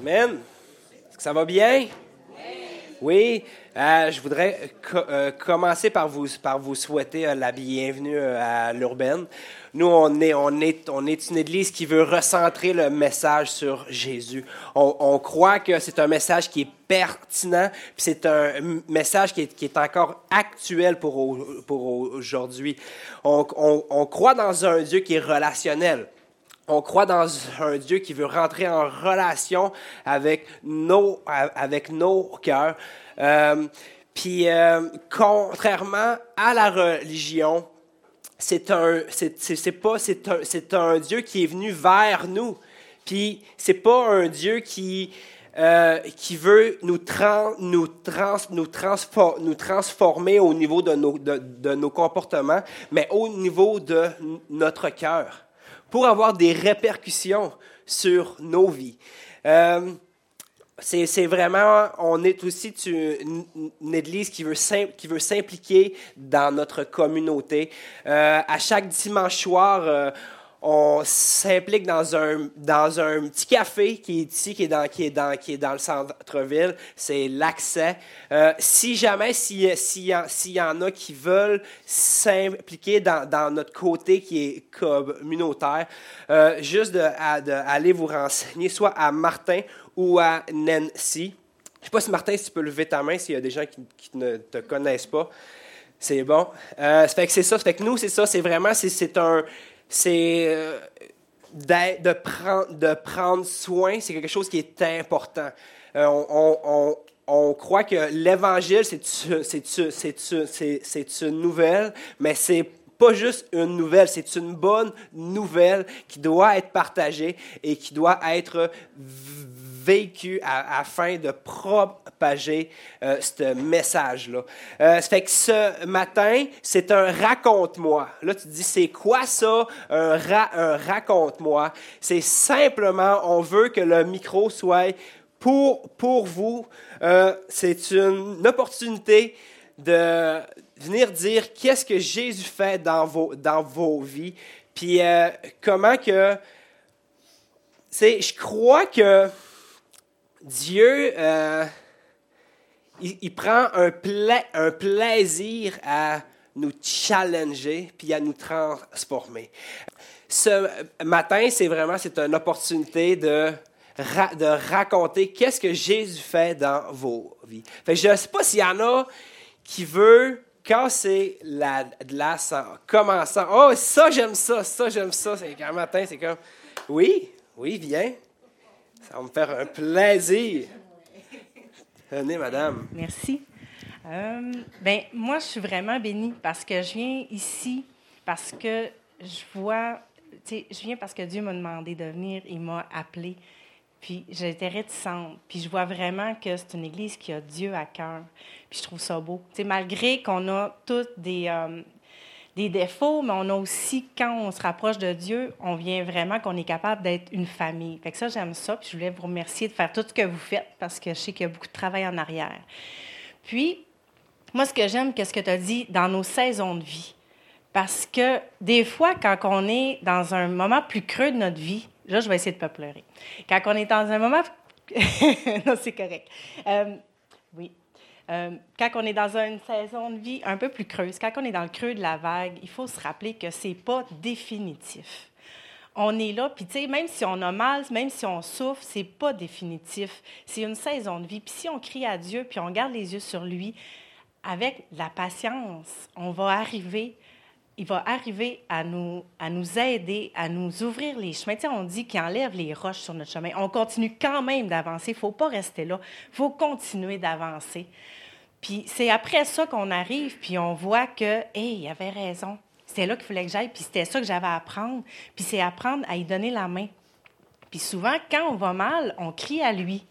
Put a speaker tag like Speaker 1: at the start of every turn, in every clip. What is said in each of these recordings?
Speaker 1: Amen. Est-ce que ça va bien? Oui. Euh, je voudrais euh, commencer par vous, souhaiter euh, la bienvenue à l'urbaine. Nous, on est, une église qui veut recentrer le message sur Jésus. On, croit que c'est un message qui est pertinent, puis c'est un message qui est, encore actuel pour, aujourd'hui. On croit dans un Dieu qui est relationnel on croit dans un Dieu qui veut rentrer en relation avec nos, avec nos cœurs. Euh, puis, euh, contrairement à la religion, c'est un, c'est, pas, c'est un, c'est un Dieu qui est venu vers nous. Puis, c'est pas un Dieu qui, euh, qui veut nous, nous, trans, nous, nous, transformer au niveau de nos, de, de nos comportements, mais au niveau de notre cœur pour avoir des répercussions sur nos vies. Euh, c'est vraiment, on est aussi une, église qui veut, qui veut s'impliquer dans notre communauté. Euh, à chaque dimanche soir, euh, on s'implique dans un, dans un petit café qui est ici, qui est dans, qui est dans, qui est dans le centre-ville. C'est l'accès. Euh, si jamais, s'il si, si y en a qui veulent s'impliquer dans, dans, notre côté qui est communautaire, euh, juste d'aller vous renseigner, soit à Martin ou à Nancy. Je ne sais pas si Martin, si tu peux lever ta main s'il y a des gens qui, qui ne te connaissent pas. C'est bon. Euh, ça fait que c'est ça. Ça fait que nous, c'est ça. C'est vraiment, c'est un c'est euh, de, prendre, de prendre soin, c'est quelque chose qui est important. Euh, on, on, croit que l'Évangile, c'est une nouvelle, mais c'est pas juste une nouvelle, c'est une bonne nouvelle qui doit être partagée et qui doit être vécu afin de propager euh, ce message-là. Euh, ça fait que ce matin, c'est un raconte-moi. Là, tu te dis, c'est quoi ça, un, un raconte-moi? C'est simplement, on veut que le micro soit pour, pour vous. Euh, c'est une opportunité de venir dire qu'est-ce que Jésus fait dans vos, dans vos vies, puis comment que... Je crois que Dieu, euh, il, prend un, un plaisir à nous challenger puis à nous transformer. Ce matin, c'est vraiment c'est une opportunité de, de raconter qu'est-ce que Jésus fait dans vos vies. je ne sais pas s'il y en a qui veut casser la glace en commençant. Oh, ça, j'aime ça, ça, j'aime ça. C'est un matin, c'est comme, oui, oui, viens. Ça va me faire un plaisir. Venez, madame.
Speaker 2: Merci. Euh, ben, moi, je suis vraiment bénie parce que je viens ici, parce que je vois, tu sais, je viens parce que Dieu m'a demandé de venir, il m'a appelé. Puis j'étais réticente. Puis je vois vraiment que c'est une église qui a Dieu à cœur. Puis je trouve ça beau. Tu sais, malgré qu'on a tous des, euh, des défauts, mais on a aussi, quand on se rapproche de Dieu, on vient vraiment qu'on est capable d'être une famille. Fait que ça, j'aime ça. Puis je voulais vous remercier de faire tout ce que vous faites parce que je sais qu'il y a beaucoup de travail en arrière. Puis, moi, ce que j'aime, qu'est-ce que tu as dit dans nos saisons de vie? Parce que des fois, quand on est dans un moment plus creux de notre vie, là, je vais essayer de ne pas pleurer. Quand on est dans un moment. non, c'est correct. Euh, oui. Euh, quand on est dans une saison de vie un peu plus creuse, quand on est dans le creux de la vague, il faut se rappeler que ce n'est pas définitif. On est là, puis tu sais, même si on a mal, même si on souffre, c'est pas définitif. C'est une saison de vie. Puis si on crie à Dieu, puis on garde les yeux sur lui, avec la patience, on va arriver il va arriver à nous, à nous aider, à nous ouvrir les chemins. Tu sais, on dit qu'il enlève les roches sur notre chemin. On continue quand même d'avancer. Il ne faut pas rester là. Il faut continuer d'avancer. Puis c'est après ça qu'on arrive, puis on voit que, hé, il avait raison. C'était là qu'il fallait que j'aille, puis c'était ça que j'avais à apprendre. Puis c'est apprendre à y donner la main. Puis souvent, quand on va mal, on crie à lui.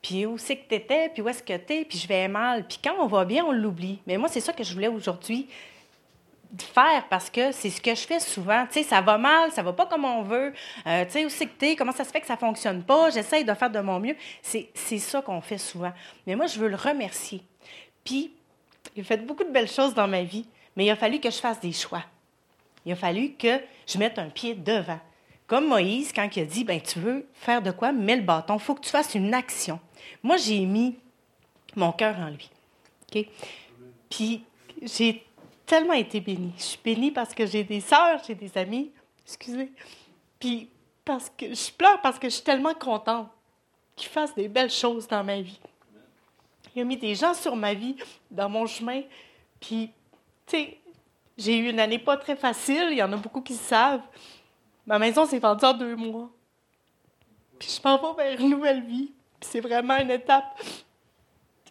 Speaker 2: Puis où c'est que tu étais, puis où est-ce que tu es, puis je vais mal. Puis quand on va bien, on l'oublie. Mais moi, c'est ça que je voulais aujourd'hui faire parce que c'est ce que je fais souvent. Tu sais, ça va mal, ça va pas comme on veut. Euh, tu sais, où c'est que t'es, comment ça se fait que ça fonctionne pas? J'essaye de faire de mon mieux. C'est ça qu'on fait souvent. Mais moi, je veux le remercier. Puis, il a fait beaucoup de belles choses dans ma vie, mais il a fallu que je fasse des choix. Il a fallu que je mette un pied devant. Comme Moïse, quand il a dit, ben, tu veux faire de quoi? Mets le bâton, faut que tu fasses une action. Moi, j'ai mis mon cœur en lui. OK? Puis, j'ai tellement été bénie. Je suis bénie parce que j'ai des sœurs, j'ai des amis, excusez. Puis, parce que je pleure parce que je suis tellement contente qu'il fasse des belles choses dans ma vie. Il a mis des gens sur ma vie, dans mon chemin. Puis, tu sais, j'ai eu une année pas très facile. Il y en a beaucoup qui le savent. Ma maison s'est vendue en deux mois. Puis je m'en vais vers une nouvelle vie. Puis c'est vraiment une étape.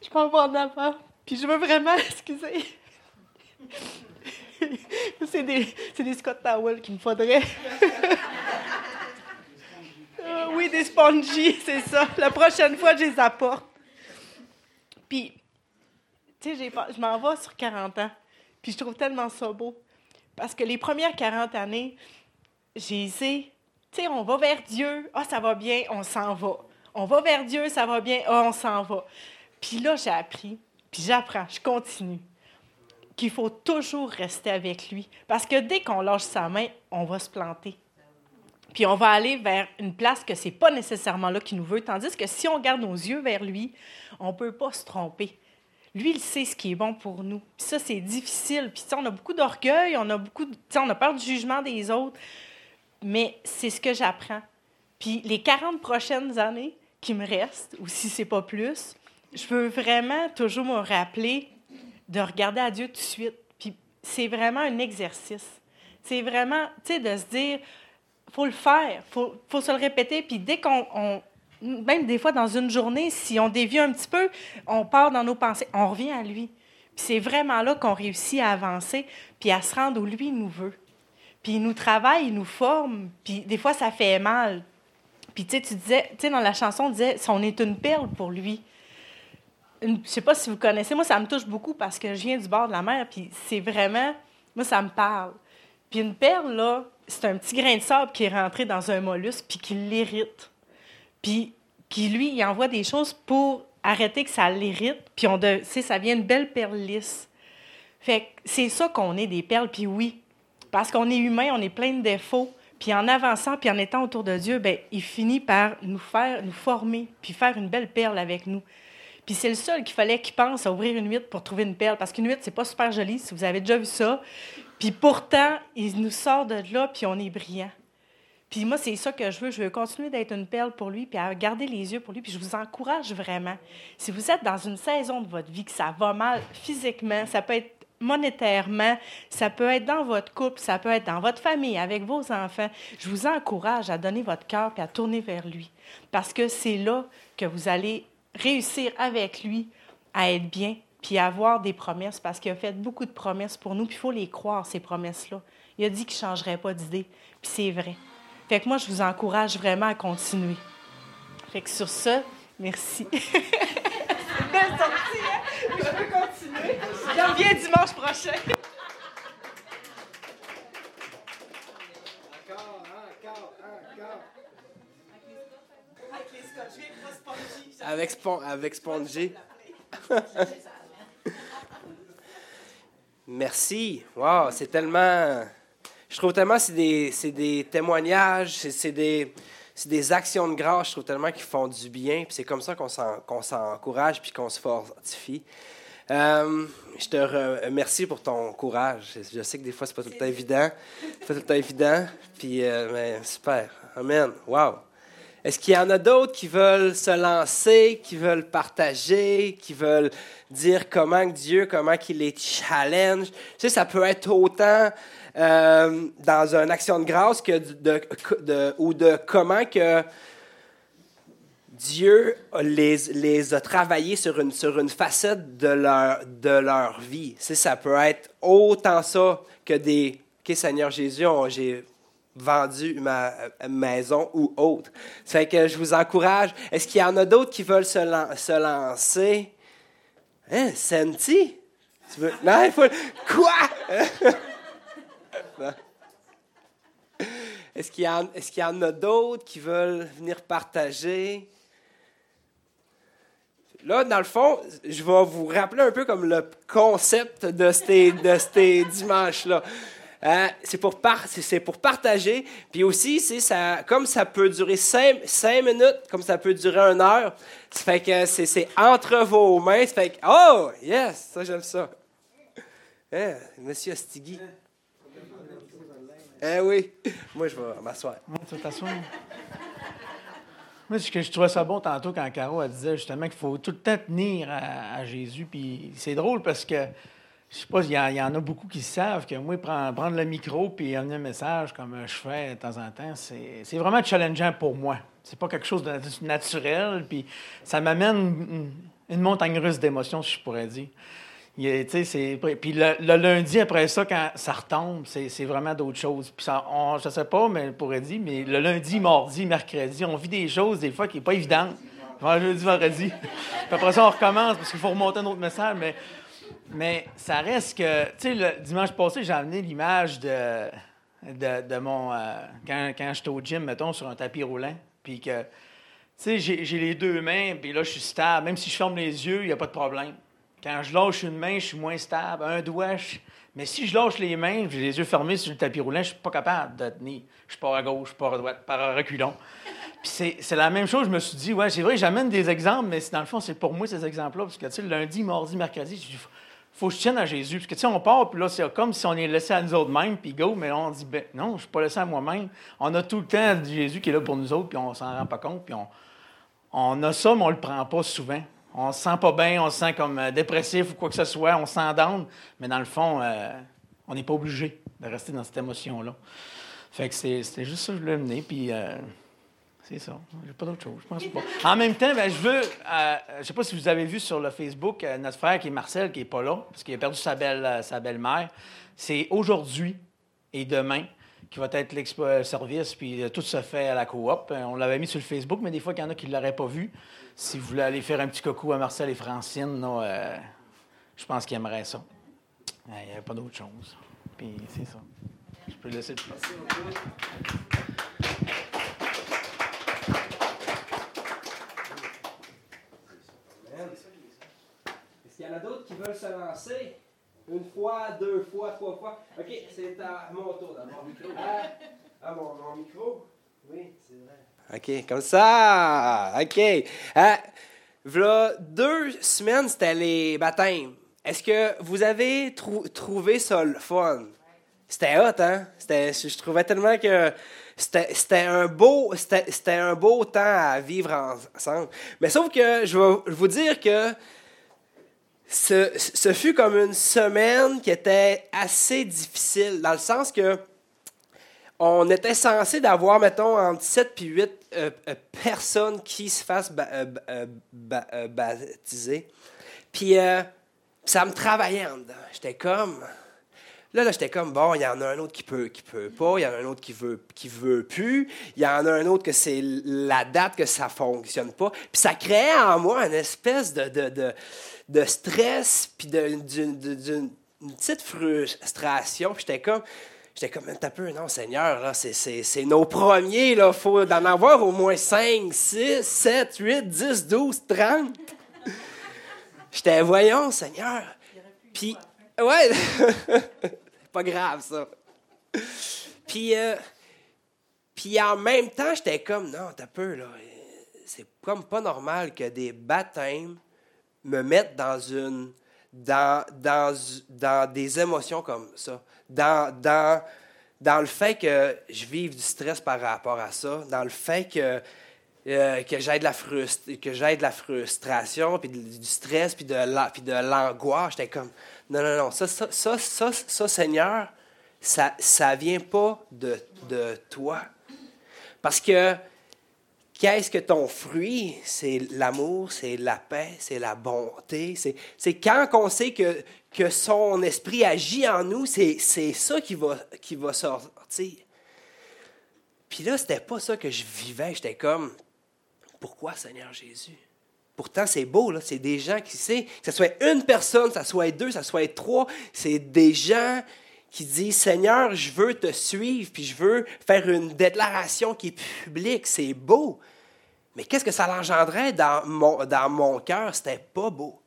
Speaker 2: Je m'en vais en avant. Puis je veux vraiment, excusez. c'est des, des Scott Towel qu'il me faudrait. Euh, oui, des spongies, c'est ça. La prochaine fois, je les apporte. Puis, tu sais, je m'en vais sur 40 ans. Puis je trouve tellement ça beau. Parce que les premières 40 années, j'ai essayé, tu sais, on va vers Dieu, ah, ça va bien, on s'en va. On va vers Dieu, ça va bien, ah, on s'en va. Puis là, j'ai appris, puis j'apprends, je continue, qu'il faut toujours rester avec lui. Parce que dès qu'on lâche sa main, on va se planter. Puis on va aller vers une place que c'est pas nécessairement là qu'il nous veut. Tandis que si on garde nos yeux vers lui, on peut pas se tromper. Lui, il sait ce qui est bon pour nous. Puis ça, c'est difficile. Puis on a beaucoup d'orgueil, on a beaucoup, de, on a peur du jugement des autres. Mais c'est ce que j'apprends. Puis les 40 prochaines années qui me restent, ou si c'est pas plus, je veux vraiment toujours me rappeler de regarder à Dieu tout de suite. Puis c'est vraiment un exercice. C'est vraiment, tu sais, de se dire, faut le faire, faut, faut se le répéter. Puis dès qu'on même des fois dans une journée, si on dévie un petit peu, on part dans nos pensées, on revient à lui. Puis c'est vraiment là qu'on réussit à avancer, puis à se rendre où lui nous veut. Puis il nous travaille, il nous forme, puis des fois ça fait mal. Puis tu sais, tu disais, tu sais, dans la chanson, on disait, on est une perle pour lui. Je je sais pas si vous connaissez, moi ça me touche beaucoup parce que je viens du bord de la mer, puis c'est vraiment, moi ça me parle. Puis une perle, là, c'est un petit grain de sable qui est rentré dans un mollusque, puis qui l'irrite. Puis, puis lui, il envoie des choses pour arrêter que ça l'irrite. Puis on de, ça vient une belle perle lisse. Fait c'est ça qu'on est des perles. Puis oui, parce qu'on est humain, on est plein de défauts. Puis en avançant, puis en étant autour de Dieu, ben il finit par nous faire, nous former, puis faire une belle perle avec nous. Puis c'est le seul qu'il fallait qu'il pense à ouvrir une huître pour trouver une perle. Parce qu'une huître, c'est pas super joli, si vous avez déjà vu ça. Puis pourtant, il nous sort de là, puis on est brillant. Puis moi, c'est ça que je veux. Je veux continuer d'être une perle pour lui, puis à garder les yeux pour lui. Puis je vous encourage vraiment. Si vous êtes dans une saison de votre vie que ça va mal physiquement, ça peut être monétairement, ça peut être dans votre couple, ça peut être dans votre famille, avec vos enfants, je vous encourage à donner votre cœur et à tourner vers lui. Parce que c'est là que vous allez réussir avec lui à être bien puis avoir des promesses parce qu'il a fait beaucoup de promesses pour nous, puis il faut les croire, ces promesses-là. Il a dit qu'il ne changerait pas d'idée, puis c'est vrai. Fait que moi, je vous encourage vraiment à continuer. Fait que sur ça, merci. Belle sortie, hein? Je peux continuer. Je reviens dimanche prochain.
Speaker 1: Avec, Spon avec Spongy. Merci. Wow, c'est tellement je trouve tellement c'est des, des, témoignages, c'est des, des, actions de grâce, je trouve tellement qu'ils font du bien. Puis c'est comme ça qu'on s'encourage puis qu'on se fortifie. Euh, je te remercie pour ton courage. Je sais que des fois, c'est pas tout le temps évident. Pas tout le temps évident. Puis, euh, super. Amen. Wow. Est-ce qu'il y en a d'autres qui veulent se lancer, qui veulent partager, qui veulent dire comment Dieu, comment qu'il les challenge? Ça peut être autant euh, dans une action de grâce ou de comment que Dieu les, a travaillés sur une, facette de leur, de leur vie. ça peut être autant ça que des OK, Seigneur Jésus, j'ai vendu ma maison ou autre. C'est que je vous encourage. Est-ce qu'il y en a d'autres qui veulent se, lancer? Hein, Senti? Tu. Non, il faut... Quoi? Est-ce qu'il y, en a d'autres qui veulent venir partager? Là, dans le fond, je vais vous rappeler un peu comme le concept de ces, de ces dimanches-là. Euh, c'est pour, pour partager. Puis aussi, ça, comme ça peut durer cinq, minutes, comme ça peut durer une heure, ça fait que c'est entre vos mains. Ça fait que, oh, yes, ça, j'aime ça. Eh, Monsieur Astigui. Eh oui. Moi, je vais m'asseoir.
Speaker 3: Moi, tu t'asseoir? Moi, je trouvais ça bon tantôt quand Caro elle disait justement qu'il faut tout le temps tenir à, Jésus. Puis c'est drôle parce que, je sais pas, il y, en a beaucoup qui savent que moi, prendre, le micro puis amener un message comme je fais de temps en temps, c'est vraiment challengeant pour moi. C'est pas quelque chose de naturel. Puis ça m'amène une, montagne russe d'émotions, si je pourrais dire. Puis le, lundi après ça, quand ça retombe, c'est vraiment d'autres choses. Puis ça, on, je sais pas, mais pourrait dire, mais le lundi, mardi, mercredi, on vit des choses des fois qui n'est pas évidentes. Jeudi, vendredi. puis après ça, on recommence parce qu'il faut remonter un autre message. Mais, mais ça reste que, tu sais, le dimanche passé, j'ai amené l'image de, de, mon. Euh, quand, quand j'étais au gym, mettons, sur un tapis roulant. Puis que, tu sais, j'ai les deux mains, puis là, je suis stable. Même si je ferme les yeux, il n'y a pas de problème. Quand je lâche une main, je suis moins stable. Un doigt, mais si je lâche les mains, j'ai les yeux fermés sur le tapis roulant, je ne suis pas capable de tenir. Je pars à gauche, je pars à droite, par un reculon. Puis c'est la même chose, je me suis dit, ouais, c'est vrai, j'amène des exemples, mais dans le fond, c'est pour moi ces exemples-là. Parce que, tu sais, lundi, mardi, mercredi, il faut que je tienne à Jésus. Parce que, tu sais, on part, puis là, c'est comme si on est laissé à nous autres mêmes, puis go, mais là, on dit, ben non, je ne suis pas laissé à moi-même. On a tout le temps Jésus qui est là pour nous autres, puis on s'en rend pas compte, puis on, on a ça, mais on le prend pas souvent on se sent pas bien, on se sent comme euh, dépressif ou quoi que ce soit, on s'endorme, mais dans le fond, euh, on n'est pas obligé de rester dans cette émotion-là. Fait que c'était juste ça que je voulais mener, puis euh, c'est ça. J'ai pas d'autre chose, je pense pas. En même temps, ben, je veux, je sais pas si vous avez vu sur le Facebook, notre frère qui est Marcel, qui est pas là, parce qu'il a perdu sa belle, sa belle-mère. C'est aujourd'hui et demain qui va être l'expo service, puis tout se fait à la coop. On l'avait mis sur le Facebook, mais des fois, il y en a qui ne l'auraient pas vu si vous voulez aller faire un petit coucou à Marcel et Francine, euh, je pense qu'ils aimeraient ça. Il n'y avait pas d'autre chose. Puis c'est ça. Je peux laisser le Est-ce
Speaker 1: qu'il y en a d'autres qui veulent se lancer? Une fois, deux fois, trois fois. OK, c'est à mon tour d'abord. Ah, à mon micro? Oui, c'est vrai. OK, comme ça. OK. Hein? voilà deux semaines, c'était les baptêmes. Est-ce que vous avez trouvé ça le fun? C'était hot, hein? je trouvais tellement que c'était un beau c'était un beau temps à vivre ensemble. Mais sauf que je vais vous dire que ce, ce fut comme une semaine qui était assez difficile, dans le sens que on était censé d'avoir, mettons, entre 7 et 8 euh, euh, personnes qui se fassent euh, baptiser. Puis ça me travaillait en dedans. J'étais comme. Là, là j'étais comme, bon, il y en a un autre qui peut, qui peut pas, il y en a un autre qui veut, qui veut plus, il y en a un autre que c'est la date que ça fonctionne pas. Puis ça créait en moi une espèce de, de, de stress, puis d'une petite frustration. Puis j'étais comme, J'étais comme, un peu, non, Seigneur, là, c'est nos premiers, il faut en avoir au moins 5, 6, 7, 8, 10, 12, 30. J'étais, voyons, Seigneur. Puis, ouais, pas grave, ça. Puis, euh, puis en même temps, j'étais comme, non, t'as peu, là. C'est comme pas normal que des baptêmes me mettent dans une. dans, dans, dans des émotions comme ça dans, dans, dans le fait que je vive du stress par rapport à ça, dans le fait que, euh, que j'ai de, la que de la frustration, puis du stress, puis de, la, puis de l'angoisse. J'étais comme, non, non, non, ça, ça, ça, ça, ça Seigneur, ça ne vient pas de, de toi. Parce que Qu'est-ce que ton fruit? C'est l'amour, c'est la paix, c'est la bonté. C'est quand on sait que, son esprit agit en nous, c'est ça qui va, qui va sortir. Puis là, c'était pas ça que je vivais. J'étais comme, pourquoi Seigneur Jésus? Pourtant, c'est beau, là. C'est des gens qui savent, que ce soit une personne, que ce soit deux, que ce soit trois, c'est des gens qui disent Seigneur, je veux te suivre, puis je veux faire une déclaration qui est publique. C'est beau. Mais qu'est-ce que ça l'engendrait dans mon, dans mon cœur? C'était pas beau.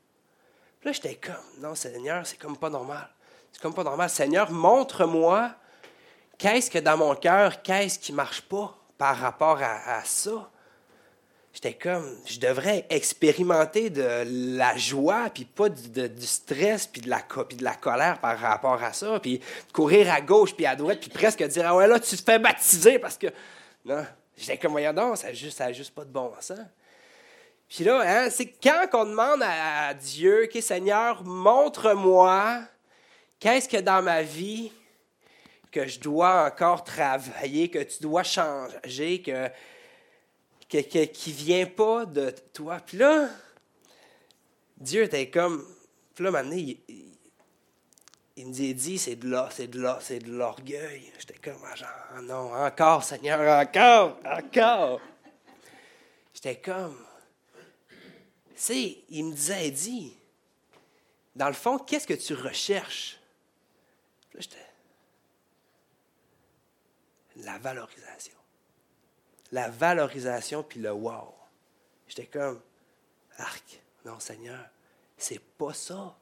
Speaker 1: Puis là, j'étais comme, non, Seigneur, c'est comme pas normal. C'est comme pas normal. Seigneur, montre-moi qu'est-ce que dans mon cœur, qu'est-ce qui marche pas par rapport à, ça? J'étais comme, je devrais expérimenter de la joie, puis pas du, du stress, puis de, la, de la colère par rapport à ça, puis courir à gauche, puis à droite, puis presque dire, ah ouais, là, tu te fais baptiser parce que... Non, j'étais comme, voyons donc, ça n'a juste, juste pas de bon sens. Puis là, hein, c'est quand on demande à, Dieu, OK, Seigneur, montre-moi qu'est-ce que dans ma vie que je dois encore travailler, que tu dois changer, que, qui ne vient pas de toi. Puis là, Dieu était comme. Puis là, maintenant, il, il, me dit, c'est de là, c'est de là, c'est de l'orgueil. J'étais comme, ah, genre, non, encore, Seigneur, encore, encore. J'étais comme, sais, il me disait, dit, dans le fond, qu'est-ce que tu recherches? Là, j'étais. La valorisation. La valorisation puis le wow. J'étais comme, arc, non, Seigneur, c'est pas ça.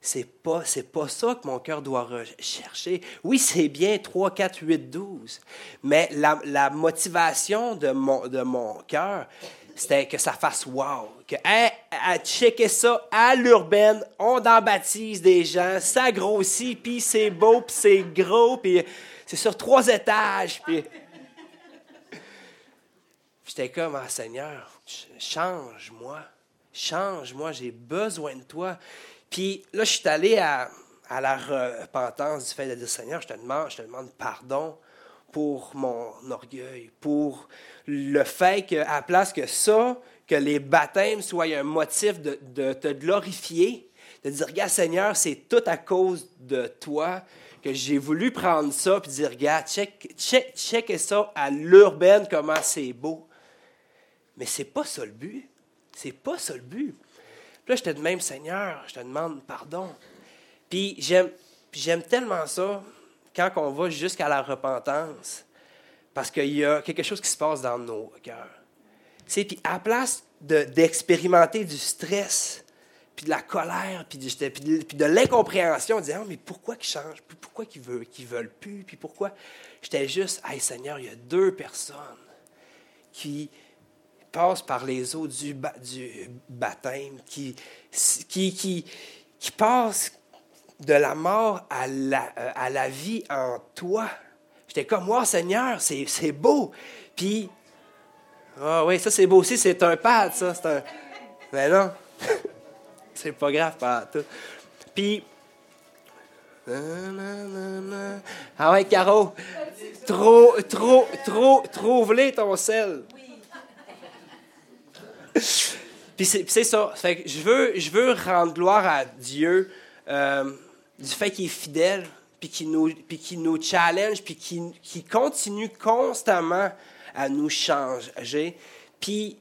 Speaker 1: C'est pas, c'est pas ça que mon cœur doit rechercher. Oui, c'est bien 3, 4, 8, 12. Mais la, la motivation de mon, de mon cœur, c'était que ça fasse wow. Que, hey, à checker ça à l'urbaine, on en baptise des gens, ça grossit, puis c'est beau, puis c'est gros, puis c'est sur trois étages. Puis... J'étais comme, ah Seigneur, change-moi, change-moi, j'ai besoin de toi. Puis là, je suis allé à, à la repentance du fait de dire, Seigneur, je te demande, je te demande pardon pour mon orgueil, pour le fait qu'à place que ça, que les baptêmes soient un motif de, te glorifier, de dire, regarde Seigneur, c'est tout à cause de toi que j'ai voulu prendre ça et dire, regarde, check, check, check ça à l'urbaine, comment c'est beau. Mais c'est pas ça le but. C'est pas ça le but. Puis là, j'étais de même, Seigneur, je te demande pardon. Puis j'aime, tellement ça quand on va jusqu'à la repentance, parce qu'il y a quelque chose qui se passe dans nos cœurs. Puis à la place d'expérimenter du stress, puis de la colère, puis de, puis de, l'incompréhension, disant oh, mais pourquoi ils changent, pourquoi ils veulent, qu'ils veulent plus, puis pourquoi? J'étais juste Hey Seigneur, il y a deux personnes qui passent par les eaux du, baptême, qui, qui, qui, passent de la mort à la, euh, à la vie en toi. J'étais comme, moi, Seigneur, c'est beau. Puis, ah oui, ça c'est beau aussi, c'est un pad, ça. C'est un... Mais non, c'est pas grave, pas. Puis, ah ouais, Caro, trop, trop, trop, trouve-les ton sel. Puis c'est ça. Je veux, je veux rendre gloire à Dieu. Euh, du fait qu'il est fidèle, puis qu'il nous, nous challenge, puis qu'il, continue constamment à nous changer, puis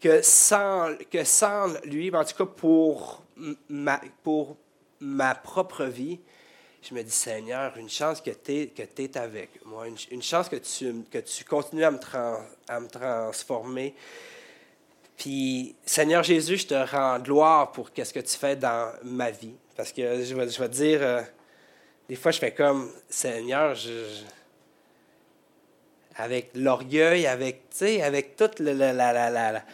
Speaker 1: que sans, que sans lui, en tout cas pour ma, pour ma propre vie, je me dis, Seigneur, une chance que tu es, que avec moi, une, chance que tu, que tu continues à me, à me transformer. Puis, Seigneur Jésus, je te rends gloire pour ce que tu fais dans ma vie. Parce que je vais, te dire, euh, des fois, je fais comme, Seigneur, avec l'orgueil, avec, toute la,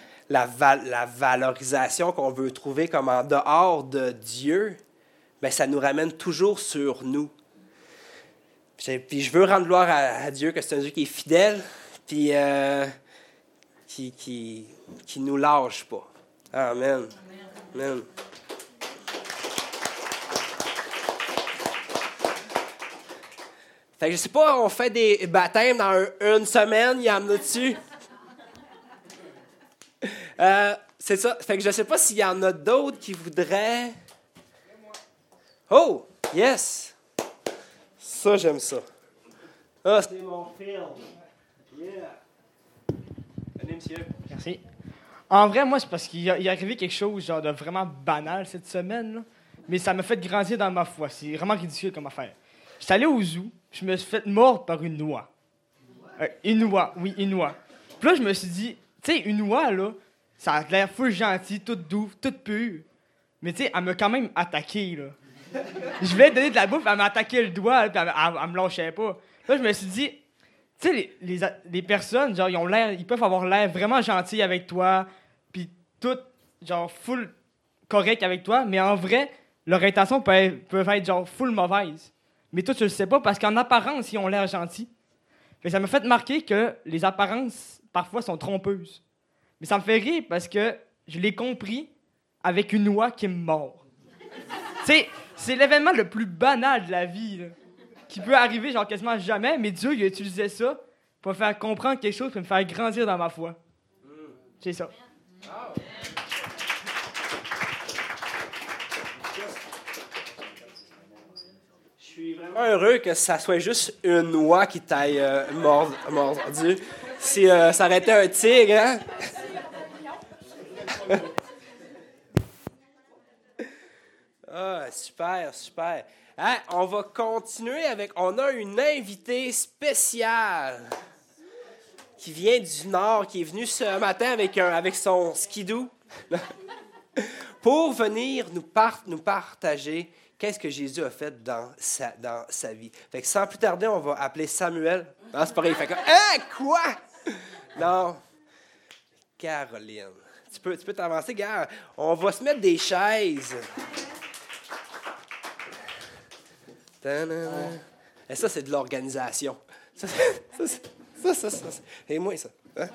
Speaker 1: valorisation qu'on veut trouver comme en dehors de Dieu, bien, ça nous ramène toujours sur nous. Puis je veux rendre gloire à, Dieu, que c'est un Dieu qui est fidèle, puis euh, qui, qui nous lâche pas. Amen. Amen. Fait que je sais pas, on fait des baptêmes dans une semaine, il y en a dessus. Euh, c'est ça. Fait que je sais pas s'il y en a d'autres qui voudraient. Oh, yes! Ça, j'aime ça. Ah, c'est mon film. Yeah. Venez, monsieur.
Speaker 4: Merci. En vrai, moi, c'est parce qu'il est arrivé quelque chose genre de vraiment banal cette semaine, mais ça m'a fait grandir dans ma foi. C'est vraiment ridicule comme affaire. Je suis allé au zoo, je me suis fait mordre par une noix. Euh, une noix, oui, une noix. Puis là, je me suis dit, tu sais, une noix, là, ça a l'air fou gentil, toute douce, toute pure. Mais tu sais, elle m'a quand même attaqué, là. je voulais donner de la bouffe, elle m'a attaqué le doigt, puis elle, me lâchait pas. Là, je me suis dit, tu sais, les, les, personnes, genre, ils ont ils peuvent avoir l'air vraiment gentils avec toi, puis tout, genre, full correct avec toi, mais en vrai, leurs intentions peuvent, peuvent être, genre, full mauvaises. Mais toi, tu le sais pas parce qu'en apparence, ils ont l'air gentils. Que ça m'a fait marquer que les apparences, parfois, sont trompeuses. Mais ça me fait rire parce que je l'ai compris avec une oie qui me mord. tu sais, c'est l'événement le plus banal de la vie, qui peut arriver, genre, quasiment jamais, mais Dieu, il a utilisé ça pour me faire comprendre quelque chose, pour me faire grandir dans ma foi. C'est ça.
Speaker 1: Je suis vraiment heureux que ça soit juste une noix qui t'aille euh, mord- mordu. Si euh, ça aurait un tigre, hein? ah, super, super. Hein, on va continuer avec. On a une invitée spéciale qui vient du Nord, qui est venue ce matin avec, un, avec son skidoo pour venir nous, par- nous partager qu'est-ce que Jésus a fait dans sa, dans sa vie. Fait que sans plus tarder, on va appeler Samuel. Non, c'est pareil. Fait que, hein, quoi? Non. Caroline. Tu peux tu peux t'avancer, gars. On va se mettre des chaises. Et ça, c'est de l'organisation. Ça, ça, ça, ça, Et moi, ça. Hein?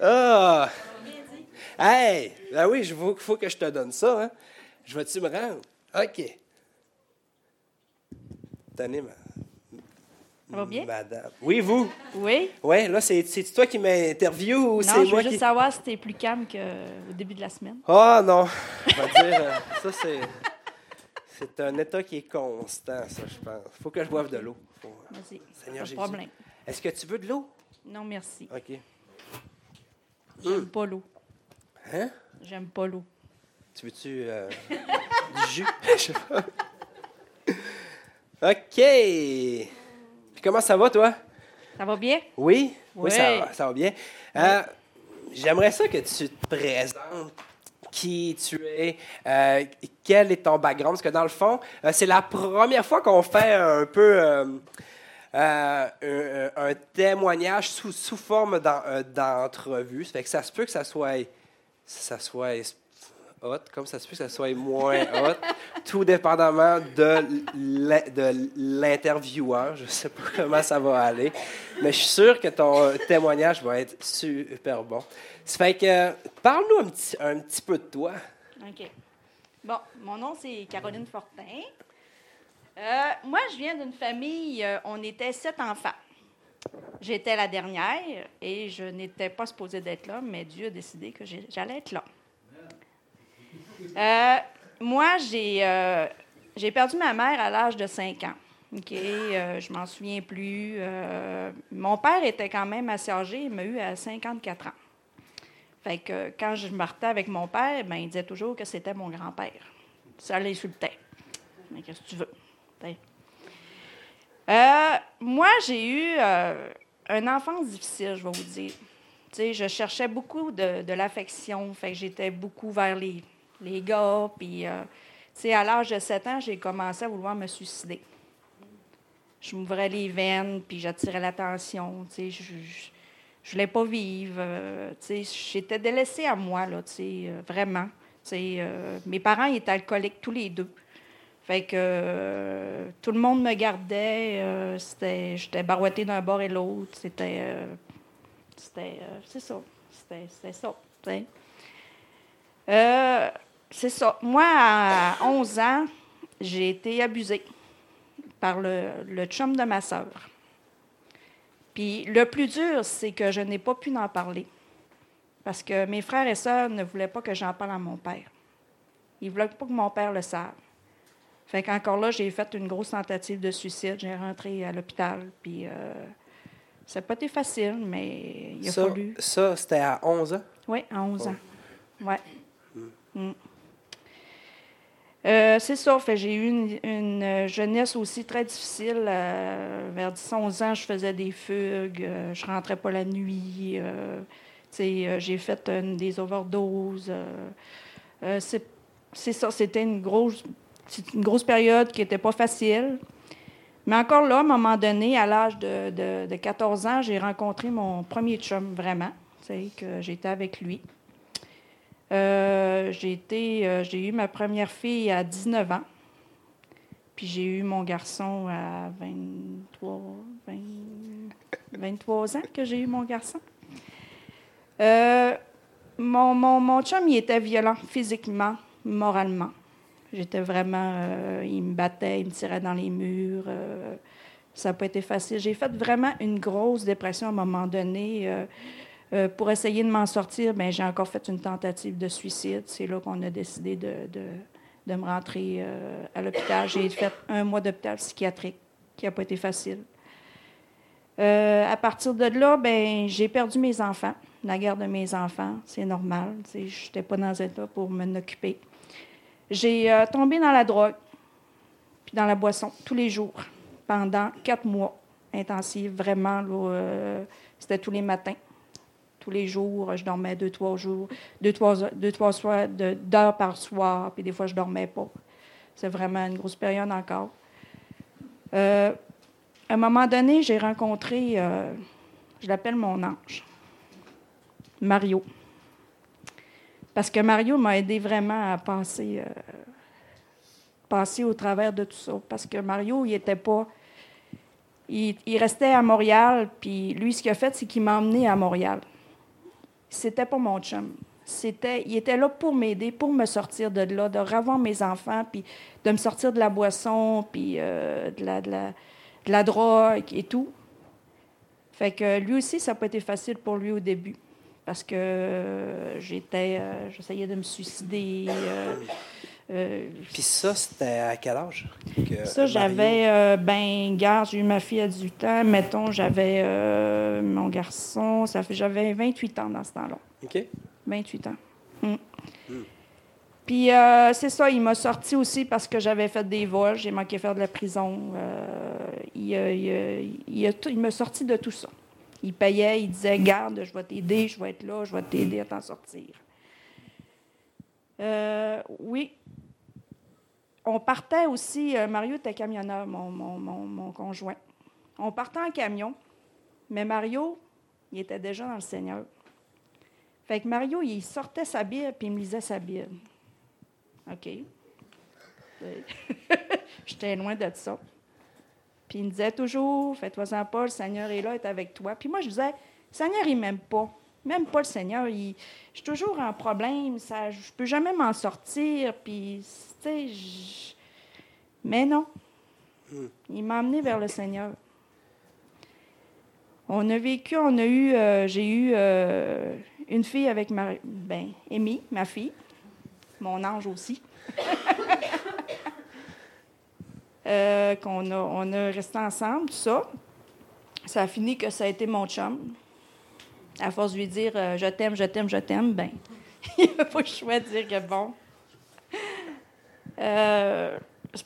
Speaker 1: Ah! Hey! Ben oui, il faut, faut que je te donne ça, hein? Je vais-tu me rendre? OK. Tenez, ma...
Speaker 5: Ça va bien?
Speaker 1: Madame. Oui, vous?
Speaker 5: Oui.
Speaker 1: Oui, là, c'est c'est toi qui m'interview ou
Speaker 5: Non,
Speaker 1: c'est
Speaker 5: je veux
Speaker 1: moi
Speaker 5: juste
Speaker 1: qui...
Speaker 5: savoir si t'es plus calme qu'au début de la semaine.
Speaker 1: Ah non! Je vais dire, euh, ça, c'est... C'est un état qui est constant, ça, je pense. faut que je boive de l'eau. Faut-
Speaker 5: Vas-y.
Speaker 1: Seigneur
Speaker 5: Pas de problème.
Speaker 1: Est-ce que tu veux de l'eau?
Speaker 5: Non, merci.
Speaker 1: OK.
Speaker 5: J'aime pas l'eau.
Speaker 1: Hein?
Speaker 5: J'aime pas l'eau.
Speaker 1: Tu veux-tu euh, du jus? Je sais pas. OK. Comment ça va, toi?
Speaker 5: Ça va bien?
Speaker 1: Oui? Oui, ça, va- ça va bien. Euh, J'aimerais ça que tu te présentes. Qui tu es, euh, quel est ton background? Parce que dans le fond, euh, c'est la première fois qu'on fait un peu un, un témoignage sous, sous forme d'en- d'entrevue. Ça fait que ça se peut que ça soit, ça soit comme ça se peut que ça soit moins hot, tout dépendamment de l'in- de l'intervieweur. Je ne sais pas comment ça va aller, mais je suis sûr que ton témoignage va être super bon. Ça fait que, parle-nous un petit, un petit peu de toi.
Speaker 5: OK. Bon, mon nom, c'est Caroline Fortin. Euh, moi, je viens d'une famille, euh, on était sept enfants. J'étais la dernière et je n'étais pas supposée d'être là, mais Dieu a décidé que j'allais être là. Euh, moi, j'ai euh, j'ai perdu ma mère à l'âge de 5 ans. OK, euh, je m'en souviens plus. Euh, mon père était quand même assez il m'a eu à 54 ans. Fait que quand je partais avec mon père, ben, il disait toujours que c'était mon grand-père. Ça l'insultait. Mais qu'est-ce que tu veux? Moi, j'ai eu une enfance difficile, je vais vous dire. Je cherchais beaucoup de, l'affection, j'étais beaucoup vers les, les gars. Puis, euh, à l'âge de 7 ans, j'ai commencé à vouloir me suicider. Je m'ouvrais les veines, puis j'attirais l'attention. Je, je voulais pas vivre. euh, j'étais délaissée à moi, là, euh, vraiment. Mes parents étaient alcooliques tous les deux. Fait que tout le monde me gardait. c'était, j'étais barouettée d'un bord et l'autre. C'était. c'était. c'est ça. C'était, ça. C'est ça. Moi, à 11 ans, j'ai été abusée par le, le chum de ma sœur. Puis le plus dur, c'est que je n'ai pas pu en parler. Parce que mes frères et sœurs ne voulaient pas que j'en parle à mon père. Ils ne voulaient pas que mon père le sache. Fait qu'encore là, j'ai fait une grosse tentative de suicide. J'ai rentré à l'hôpital. Puis euh, ça n'a pas été facile, mais il a
Speaker 1: ça,
Speaker 5: fallu.
Speaker 1: ça, c'était à 11 ans?
Speaker 5: Oui, à 11 ans. Ouais. Mm. Euh, c'est ça. Fait, j'ai eu une, une jeunesse aussi très difficile. euh, vers 10-11 ans, je faisais des fugues. euh, je rentrais pas la nuit. euh, euh, j'ai fait des overdoses. euh, euh, c'est, ça. C'était une grosse, période qui n'était pas facile. Mais encore là, à un moment donné, à l'âge de, de, 14 ans, j'ai rencontré mon premier chum, vraiment. que j'étais avec lui. Euh, j'ai, été, j'ai eu ma première fille à 19 ans. Puis j'ai eu mon garçon à 23, 23 ans que j'ai eu mon garçon. Euh, mon, mon, mon, chum, il était violent physiquement, moralement. J'étais vraiment. Euh, il me battait, il me tirait dans les murs. Euh, ça n'a pas été facile. J'ai fait vraiment une grosse dépression à un moment donné. Pour essayer de m'en sortir, ben, j'ai encore fait une tentative de suicide. C'est là qu'on a décidé de, de, me rentrer à l'hôpital. J'ai fait un mois d'hôpital psychiatrique qui n'a pas été facile. à partir de là, ben, j'ai perdu mes enfants la garde de mes enfants, c'est normal. Je n'étais pas dans un état pour m'en occuper. J'ai euh, tombé dans la drogue, puis dans la boisson, tous les jours, pendant quatre mois intensifs. Vraiment, euh, c'était tous les matins. Tous les jours, je dormais deux, trois jours, deux, trois, deux, trois soirs, d'heures par soir, puis des fois, je dormais pas. C'est vraiment une grosse période encore. Euh, à un moment donné, j'ai rencontré, je l'appelle mon ange. Mario. Parce que Mario m'a aidé vraiment à passer, euh, passer au travers de tout ça. Parce que Mario, il était pas. Il, restait à Montréal, puis lui, ce qu'il a fait, c'est qu'il m'a emmené à Montréal. C'était pas mon chum. C'était, il était là pour m'aider, pour me sortir de là, de revoir mes enfants, puis de me sortir de la boisson, puis euh, de, la, de, la, de la drogue et tout. Fait que lui aussi, ça n'a pas été facile pour lui au début parce que euh, j'étais, euh, j'essayais de me suicider.
Speaker 1: Euh, Puis ça, c'était à quel âge?
Speaker 5: ça, j'avais, ben, garde, j'ai eu ma fille à 18 ans. Mettons, j'avais mon garçon, ça fait, j'avais 28 ans dans ce temps-là.
Speaker 1: OK.
Speaker 5: 28 ans. Mm. Mm. Puis c'est ça, il m'a sorti aussi parce que j'avais fait des vols, j'ai manqué faire de la prison. il, il, il m'a sorti de tout ça. Il payait, il disait Garde, je vais t'aider, je vais être là, je vais t'aider à t'en sortir. Euh, oui. On partait aussi, euh, Mario était camionneur, mon, mon, conjoint. On partait en camion, mais Mario, il était déjà dans le Seigneur. Fait que Mario, il sortait sa Bible puis il me lisait sa Bible. OK? J'étais loin de ça. Puis il me disait toujours, fais-toi-en pas, le Seigneur est là, est avec toi. Puis moi, je disais, Seigneur, il m'aime pas. Même pas le Seigneur. Il, je suis toujours en problème. Ça, je peux jamais m'en sortir. Puis, mais non. Il m'a amené vers le Seigneur. On a vécu, on a eu, euh, j'ai eu euh, une fille avec ma, ben, Amy, ma fille, mon ange aussi. Euh, qu'on a, on a resté ensemble, tout ça. Ça a fini que ça a été mon chum. À force de lui dire je t'aime, je t'aime, je t'aime, ben, il n'a pas le choix de dire que bon. Euh,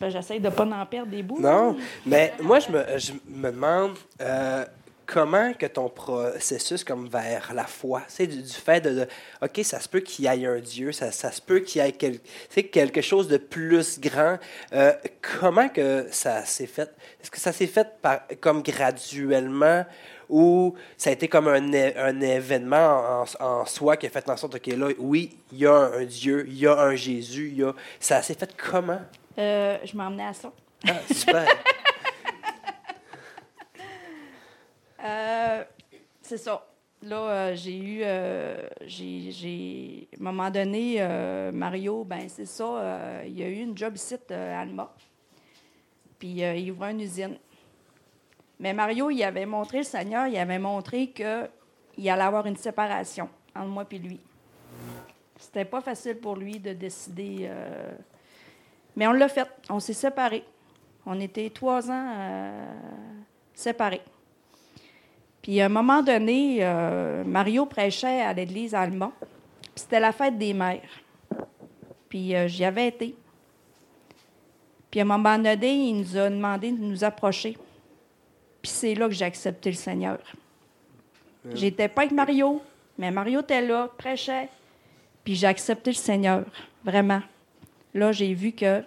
Speaker 5: J'essaie de ne pas en perdre des bouts.
Speaker 1: Non, mais moi, je me, je me demande, euh, comment que ton processus comme vers la foi, c'est du, fait de, OK, ça se peut qu'il y ait un Dieu, ça, ça se peut qu'il y ait quelque chose de plus grand. Euh, comment que ça s'est fait? Est-ce que ça s'est fait par, comme graduellement ou ça a été comme un, un événement en, en, soi qui a fait en sorte, OK, là, oui, il y a un, Dieu, il y a un Jésus, il y a... Ça s'est fait comment?
Speaker 5: Euh, je m'emmenais à ça.
Speaker 1: Ah, super.
Speaker 5: Euh, c'est ça. Là, euh, j'ai eu, euh, j'ai, à un moment donné, Mario, ben c'est ça, il y a eu une job site à Alma. Puis il ouvrait une usine. Mais Mario, il avait montré, le Seigneur, il avait montré qu'il allait avoir une séparation entre moi et lui. C'était pas facile pour lui de décider. Mais on l'a fait. On s'est séparés. On était trois ans séparés. Puis à un moment donné, euh, Mario prêchait à l'église allemande. C'était la fête des mères. Puis euh, j'y avais été. Puis à un moment donné, il nous a demandé de nous approcher. Puis c'est là que j'ai accepté le Seigneur. J'étais pas avec Mario, mais Mario était là, prêchait. Puis j'ai accepté le Seigneur, vraiment. Là, j'ai vu que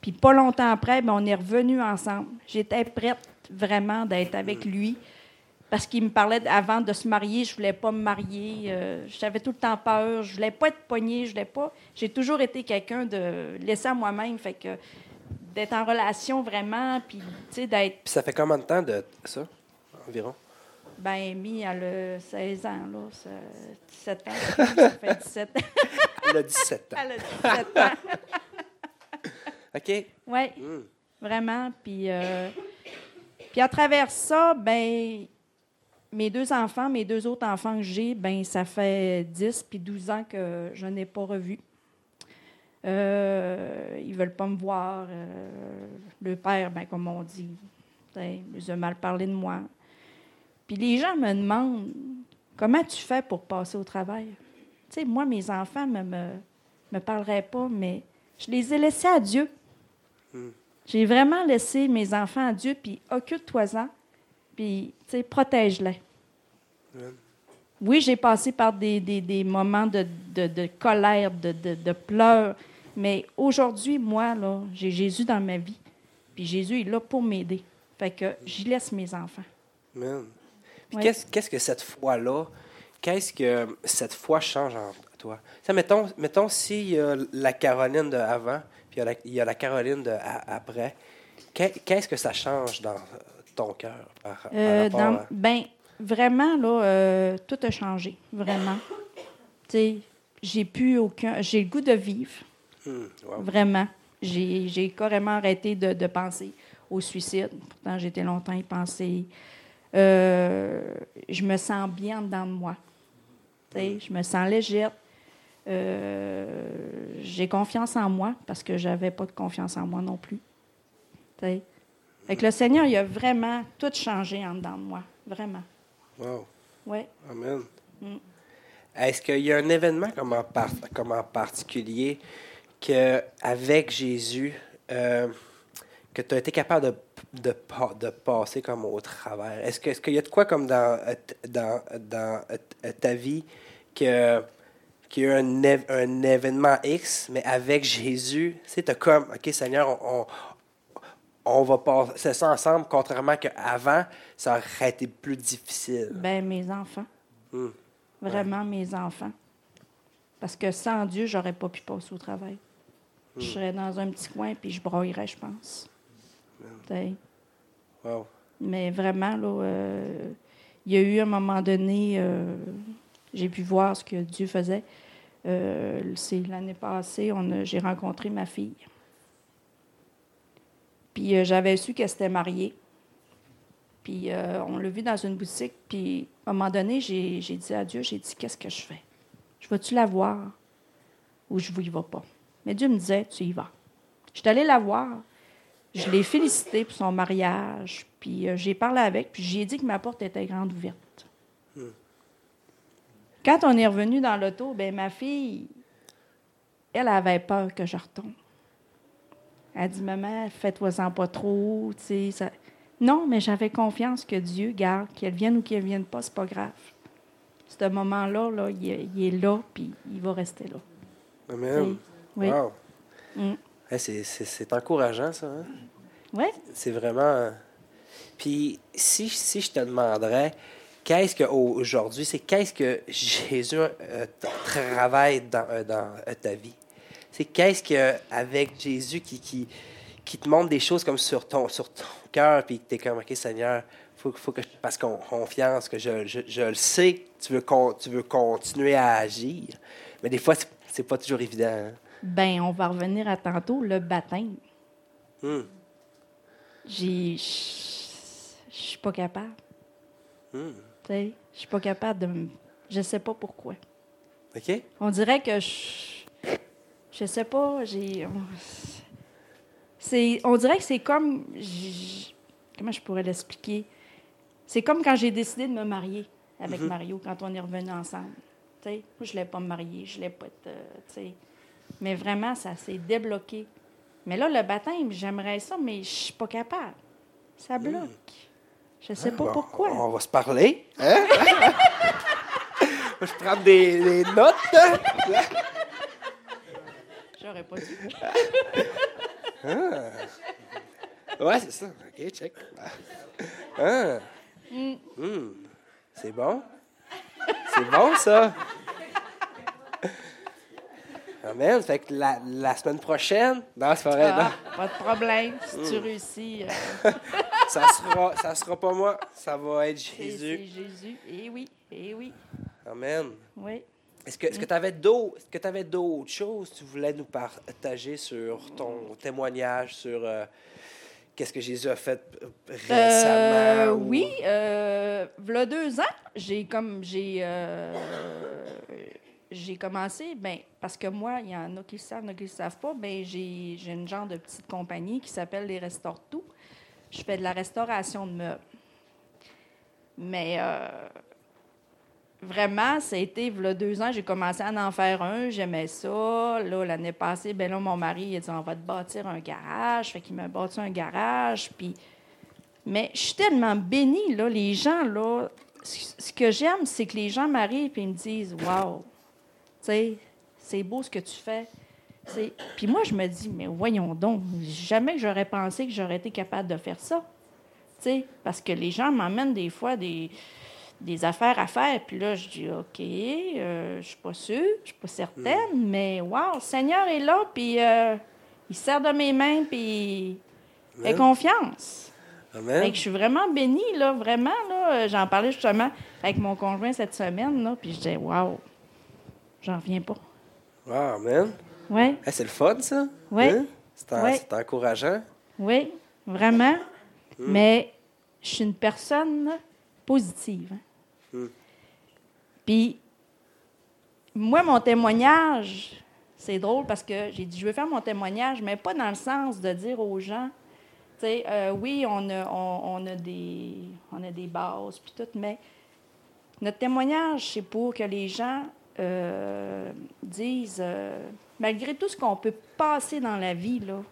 Speaker 5: Puis pas longtemps après, ben, on est revenus ensemble. J'étais prête vraiment d'être avec lui parce qu'il me parlait avant de se marier. Je voulais pas me marier. euh, J'avais tout le temps peur. Je voulais pas être poignée. Je voulais pas. J'ai toujours été quelqu'un de laisser à moi-même. Fait que d'être en relation vraiment, puis tu sais, d'être
Speaker 1: Puis ça fait combien de temps de ça, environ?
Speaker 5: ben mis à le 16 ans, là. ça- 17 ans. Ça fait 17 ans.
Speaker 1: Elle a 17 ans.
Speaker 5: Elle a 17 ans.
Speaker 1: OK?
Speaker 5: Oui,
Speaker 1: Hmm.
Speaker 5: vraiment. Puis, euh, puis à travers ça, ben mes deux enfants, mes deux autres enfants que j'ai, ben ça fait 10 puis 12 ans que je n'ai pas revu. Euh, ils veulent pas me voir. euh, le père, ben comme on dit, t'sais, ils ont mal parlé de moi. Puis les gens me demandent comment tu fais pour passer au travail? Tu sais, moi, mes enfants me, me, me parleraient pas, mais je les ai laissés à Dieu. J'ai vraiment laissé mes enfants à Dieu, puis occupe-toi-en, puis, protège-les. Oui, j'ai passé par des, des- des moments de, de- de colère, de, de pleurs, mais aujourd'hui, moi, là, j'ai Jésus dans ma vie, puis Jésus est là pour m'aider. Fait que j'y laisse mes enfants.
Speaker 1: Man. Puis
Speaker 5: Ouais.
Speaker 1: qu'est-ce, qu'est-ce que cette foi-là, qu'est-ce que cette foi change en toi? Ça, mettons, mettons s'il y a la Caroline de avant, puis il y a la, il y a la Caroline de après, qu'est- qu'est-ce que ça change dans ton cœur par, par
Speaker 5: Euh,
Speaker 1: rapport
Speaker 5: dans-
Speaker 1: à-
Speaker 5: ben, vraiment, là, euh, tout a changé, vraiment. Tu sais, j'ai plus aucun... J'ai le goût de vivre.
Speaker 1: Hmm, wow.
Speaker 5: Vraiment. J'ai carrément arrêté de, de penser au suicide. Pourtant, j'étais longtemps y penser. Euh, je me sens bien dedans de moi. Sais, Je me sens légère. Euh, J'ai confiance en moi parce que j'avais pas de confiance en moi non plus. Que le Seigneur, il a vraiment tout changé en dedans de moi. Vraiment.
Speaker 1: Wow.
Speaker 5: Oui.
Speaker 1: Amen.
Speaker 5: Mm.
Speaker 1: Est-ce qu'il y a un événement comme en, par- comme en particulier que avec Jésus, euh, que tu as été capable de, de, de passer comme au travers? Est-ce qu'il y a de quoi comme dans, euh, dans, dans euh, ta vie que qu'il y a eu un, un événement X, mais avec Jésus, tu sais, comme, OK, Seigneur, on, on, on va passer ça ensemble, contrairement qu'avant, ça aurait été plus difficile.
Speaker 5: Ben, mes enfants.
Speaker 1: Hmm.
Speaker 5: Vraiment mes enfants. Parce que sans Dieu, j'aurais pas pu passer au travail. Je serais dans un petit coin puis je broyerais, je pense.
Speaker 1: Wow.
Speaker 5: Mais vraiment, là, euh, il y a eu un moment donné, euh, j'ai pu voir ce que Dieu faisait. Euh, c'est l'année passée, j'ai rencontré ma fille. Puis j'avais su qu'elle s'était mariée. Puis on l'a vu dans une boutique. Puis à un moment donné, j'ai dit à Dieu, j'ai dit, qu'est-ce que je fais? Je vais-tu la voir ou je n'y vais pas? Mais Dieu me disait, tu y vas. Je suis allée la voir. Je l'ai félicité pour son mariage. Puis euh, j'ai parlé avec. Puis j'ai dit que ma porte était grande ouverte. Quand on est revenu dans l'auto, ben ma fille, elle avait peur que je retourne. Elle dit Maman, fais-toi-en pas trop. ça- Non, mais j'avais confiance que Dieu garde, qu'elle vienne ou qu'elle vienne pas, c'est pas grave. Ce moment-là, là, il, est, il est là, puis il va rester là.
Speaker 1: Amen.
Speaker 5: Oui.
Speaker 1: Wow.
Speaker 5: Mm.
Speaker 1: Hey, c'est- encourageant, ça. hein?
Speaker 5: Oui.
Speaker 1: C'est vraiment. Puis, si, si je te demanderais, qu'est-ce que aujourd'hui, c'est qu'est-ce que Jésus euh, travaille dans, euh, dans euh, ta vie? C'est qu'est-ce que avec Jésus qui, qui, qui te montre des choses comme sur ton, sur ton cœur, puis que tu es comme, OK, Seigneur, faut, faut que je fasse con- confiance, que je, je, je le sais que tu veux, con- tu veux continuer à agir. Mais des fois, c'est- c'est pas toujours évident. hein?
Speaker 5: Ben, on va revenir à tantôt, le baptême.
Speaker 1: Hmm.
Speaker 5: J'ai. Je suis pas capable.
Speaker 1: Hmm.
Speaker 5: Tu sais, je suis pas capable de. Je sais pas pourquoi.
Speaker 1: OK?
Speaker 5: On dirait que je. Je sais pas, j'ai. on- C'est, on dirait que c'est comme. j- Comment je pourrais l'expliquer? C'est comme quand j'ai décidé de me marier avec Mario, quand on est revenus ensemble. Tu sais, moi, je ne voulais pas me marier, je voulais pas être. euh, tu sais. Mais vraiment, ça s'est débloqué. Mais là, le baptême, j'aimerais ça, mais je suis pas capable. Ça bloque. Je sais pas
Speaker 1: Bon,
Speaker 5: pourquoi.
Speaker 1: On va se parler. Hein? je prends des, des notes. hein?
Speaker 5: J'aurais pas dû.
Speaker 1: Ah. Ouais, c'est ça. OK, check. Ah. Hmm. C'est bon? C'est bon, ça? Amen. Fait que la, la semaine prochaine, non, c'est pas vrai,
Speaker 5: Ah,
Speaker 1: non.
Speaker 5: pas de problème. Si tu réussis, euh,
Speaker 1: Ça sera, ça sera pas moi, ça va être
Speaker 5: c'est c'est
Speaker 1: Jésus.
Speaker 5: Jésus. Eh oui, eh oui,
Speaker 1: Amen.
Speaker 5: oui.
Speaker 1: Est-ce que tu avais d'autres est-ce que t'avais d'autres choses que tu voulais nous partager sur ton témoignage sur euh, qu'est-ce que Jésus a fait euh, récemment?
Speaker 5: Euh,
Speaker 1: ou-
Speaker 5: Oui, euh, v'là deux ans, j'ai comme j'ai j'ai commencé, ben parce que moi, il y en a qui le savent, il y en a qui le savent pas, ben j'ai une genre de petite compagnie qui s'appelle les Restaure Tout. Je fais de la restauration de meubles. Mais euh, vraiment, ça a été, deux ans, j'ai commencé à en faire un, j'aimais ça. Là, l'année passée, ben là, mon mari, il a dit, on va te bâtir un garage. Fait qu'il m'a bâti un garage, puis... Mais je suis tellement bénie, là, les gens, là, ce que j'aime, c'est que les gens m'arrivent et me disent, tu sais, c'est beau ce que tu fais. Puis moi, je me dis, mais voyons donc, jamais que j'aurais pensé que j'aurais été capable de faire ça. Tu sais, parce que les gens m'emmènent des fois des, des affaires à faire. Puis là, je dis, OK, euh, je suis pas sûre, je suis pas certaine, mais wow, le Seigneur est là, puis euh, il sert de mes mains, puis il fait confiance.
Speaker 1: Amen.
Speaker 5: Fait que je suis vraiment bénie, là, vraiment, là. J'en parlais justement avec mon conjoint cette semaine, là, puis je disais, wow, j'en reviens pas.
Speaker 1: Ah, amen.
Speaker 5: Oui,
Speaker 1: Hey, c'est le fun, ça?
Speaker 5: Oui.
Speaker 1: Hein? C'est encourageant.
Speaker 5: oui, vraiment. Mais je suis une personne positive. hein.
Speaker 1: Hmm.
Speaker 5: Puis, moi, mon témoignage, c'est drôle parce que j'ai dit, je veux faire mon témoignage, mais pas dans le sens de dire aux gens, tu sais, euh, oui, on a, on, on a des, on a des bases, puis tout, mais notre témoignage, c'est pour que les gens euh, disent, euh, malgré tout ce qu'on peut passer dans la vie, là,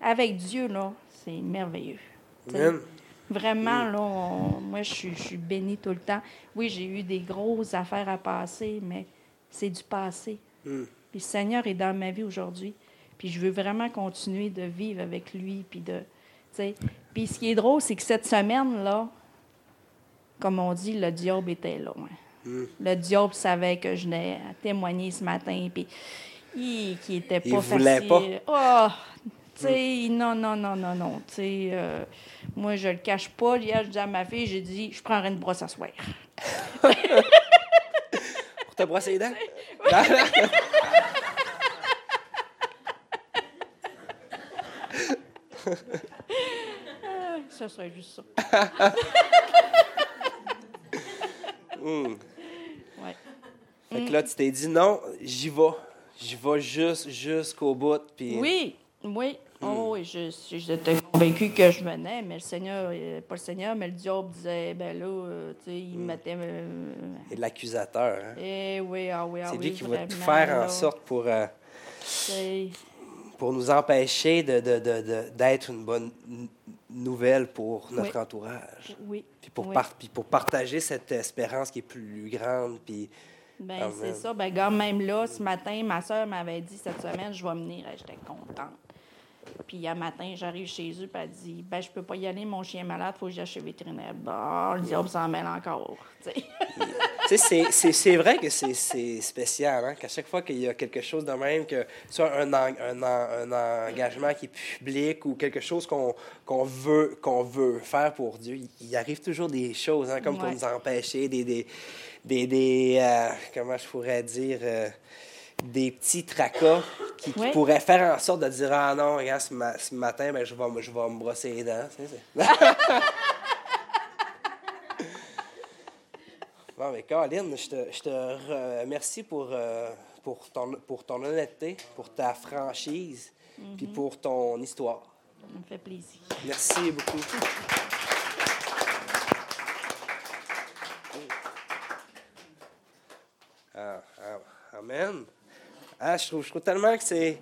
Speaker 5: avec Dieu, là, c'est merveilleux. Vraiment, là, on- moi, je suis, bénie tout le temps. Oui, j'ai eu des grosses affaires à passer, mais c'est du passé.
Speaker 1: Hmm.
Speaker 5: Puis le Seigneur est dans ma vie aujourd'hui. Puis je veux vraiment continuer de vivre avec lui. Puis de. Puis ce qui est drôle, c'est que cette semaine-là, comme on dit, le diable était là. hein.
Speaker 1: Hmm.
Speaker 5: Le diable savait que je venais à témoigner ce matin. Puis hi, qui était pas
Speaker 1: Il
Speaker 5: facile.
Speaker 1: voulait pas.
Speaker 5: Oh, tu sais, non, non, non, non, non. Tu sais, euh, moi, je le cache pas. Hier, je dis à ma fille, j'ai dit, je prendrai une brosse à soir.
Speaker 1: Pour te brosser les dents?
Speaker 5: Ça serait juste ça.
Speaker 1: Hmm.
Speaker 5: Ouais.
Speaker 1: Fait que là, tu t'es dit non, j'y vais. J'y vais juste jusqu'au bout. Puis...
Speaker 5: Oui, oui.
Speaker 1: Hmm.
Speaker 5: Oh, oui, je- j'étais convaincue que je venais, mais le Seigneur, euh, pas le Seigneur, mais le diable disait, ben là, euh, tu sais, il
Speaker 1: Hmm.
Speaker 5: mettait. euh,
Speaker 1: Et l'accusateur. Hein?
Speaker 5: eh oui, ah oui, ah
Speaker 1: C'est
Speaker 5: oui.
Speaker 1: lui qui va tout faire en sorte pour, euh, pour nous empêcher de, de- de- d'être une bonne nouvelle pour notre
Speaker 5: Oui.
Speaker 1: entourage.
Speaker 5: Oui.
Speaker 1: Puis pour,
Speaker 5: oui.
Speaker 1: par- puis pour partager cette espérance qui est plus grande. Puis
Speaker 5: Ben, c'est ça. Ben, gars, même là, ce matin, ma soeur m'avait dit cette semaine, je vais venir. J'étais contente. Puis, un matin, j'arrive chez eux, puis elle dit, ben, je peux pas y aller, mon chien est malade, faut que j'aille chez le vétérinaire. Bon, le diable s'en mêle encore.
Speaker 1: c'est- vrai que c'est spécial, hein, qu'à chaque fois qu'il y a quelque chose de même, que soit un, en- un, en- un engagement qui est public ou quelque chose qu'on veut, qu'on veut faire pour Dieu, il, il arrive toujours des choses, hein, comme pour nous empêcher, des, des, des, des, euh, comment je pourrais dire, euh, des petits tracas qui, qui
Speaker 5: Ouais.
Speaker 1: pourraient faire en sorte de dire, ah non, regarde, ce, ma- ce matin, ben, je, vais, je vais me brosser les dents. tu sais, c'est- Bon, mais Caroline, je te, je te remercie pour, euh, pour, ton, pour ton honnêteté, pour ta franchise, puis pour ton histoire.
Speaker 5: Ça me fait plaisir.
Speaker 1: Merci beaucoup. Ah, ah, amen. Ah, je, trouve, je trouve tellement que c'est.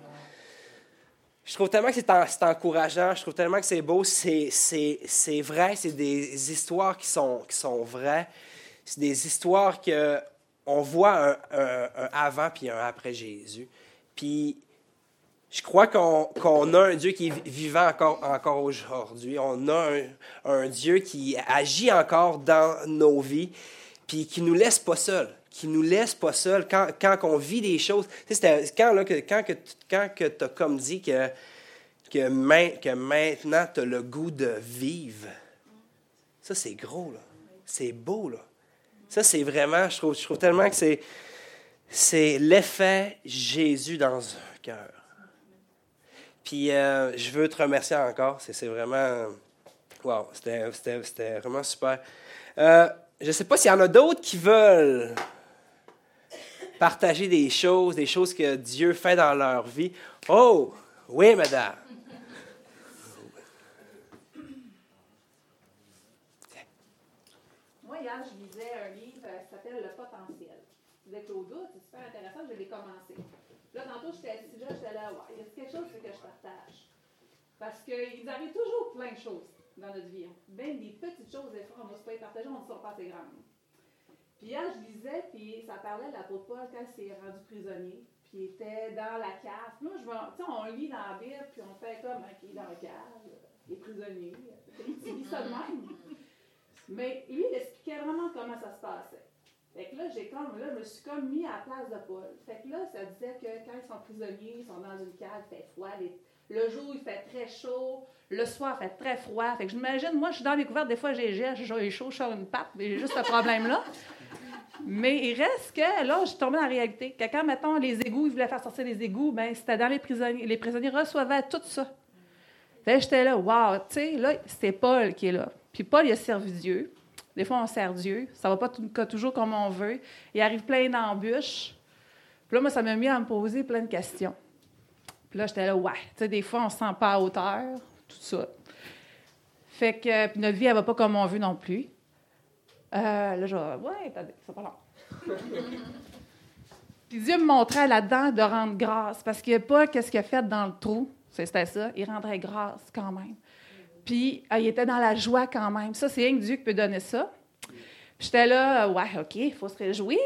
Speaker 1: Je trouve tellement que c'est en- c'est encourageant, je trouve tellement que c'est beau, c'est vrai, c'est des histoires qui sont, qui sont vraies. C'est des histoires que on voit un, avant puis un après Jésus. Puis Je crois qu'on a un Dieu qui est vivant encore, encore aujourd'hui. On a un, Dieu qui agit encore dans nos vies, puis qui nous laisse pas seuls qui nous laisse pas seuls quand, quand on vit des choses. Tu sais, quand, là, que, quand, que, quand que tu as comme dit que, que, que maintenant tu as le goût de vivre, ça c'est gros, là. C'est beau, là. Ça, c'est vraiment, je trouve, je trouve tellement que c'est, c'est l'effet Jésus dans un cœur. Puis euh, je veux te remercier encore. C'est, vraiment. Wow, c'était, vraiment super. Euh, je ne sais pas s'il y en a d'autres qui veulent partager des choses, des choses que Dieu fait dans leur vie. Oh, oui, madame.
Speaker 6: Moi, hier, je lisais un livre euh, qui s'appelle Le potentiel. C'est Claude c'est super intéressant, je l'ai commencé. Là, tantôt, j'étais assise là, j'étais là, ouais, il y a quelque chose que je partage? Parce qu'il arrive toujours plein de choses dans notre vie. Même des petites choses, des fois, on ne se pas les partager, on ne sort pas assez grandes. Puis hier, je lisais, puis ça parlait de l'apôtre Paul quand il s'est rendu prisonnier, puis il était dans la cave. Moi, je tu sais, on lit dans la Bible, puis on fait comme, OK, dans la cave, il est prisonnier. Il lit ça de même. Mais lui, il expliquait vraiment comment ça se passait. Fait que là, j'ai comme, là, je me suis comme mis à la place de Paul. Fait que là, ça disait que quand ils sont prisonniers, ils sont dans une cave, il fait froid, le jour, il fait très chaud, le soir, il fait très froid. Fait que j'imagine, moi, je suis dans les couvertes, des fois, j'ai j'ai chaud, je sors une patte, mais j'ai juste ce problème-là. Mais il reste que là, je suis tombée dans la réalité. Que quand, mettons, les égouts, ils voulaient faire sortir les égouts, ben c'était dans les prisonniers. Les prisonniers recevaient tout ça. Fait j'étais là, wow, tu sais, là, c'est Paul qui est là. Puis Paul, il a servi Dieu. Des fois, on sert Dieu. Ça va pas toujours comme on veut. Il arrive plein d'embûches. Puis là, moi, ça m'a mis à me poser plein de questions. Puis là, j'étais là, ouais, tu sais, des fois, on se sent pas à hauteur, tout ça. Fait que, notre vie, elle va pas comme on veut non plus. Euh, là, je ouais, c'est pas long. Puis Dieu me montrait là-dedans de rendre grâce, parce qu'il n'y a pas qu'est-ce qu'il a fait dans le trou, c'était ça, il rendrait grâce quand même. Puis euh, il était dans la joie quand même. Ça, c'est rien Dieu qui peut donner ça. J'étais là, euh, ouais, OK, il faut se réjouir,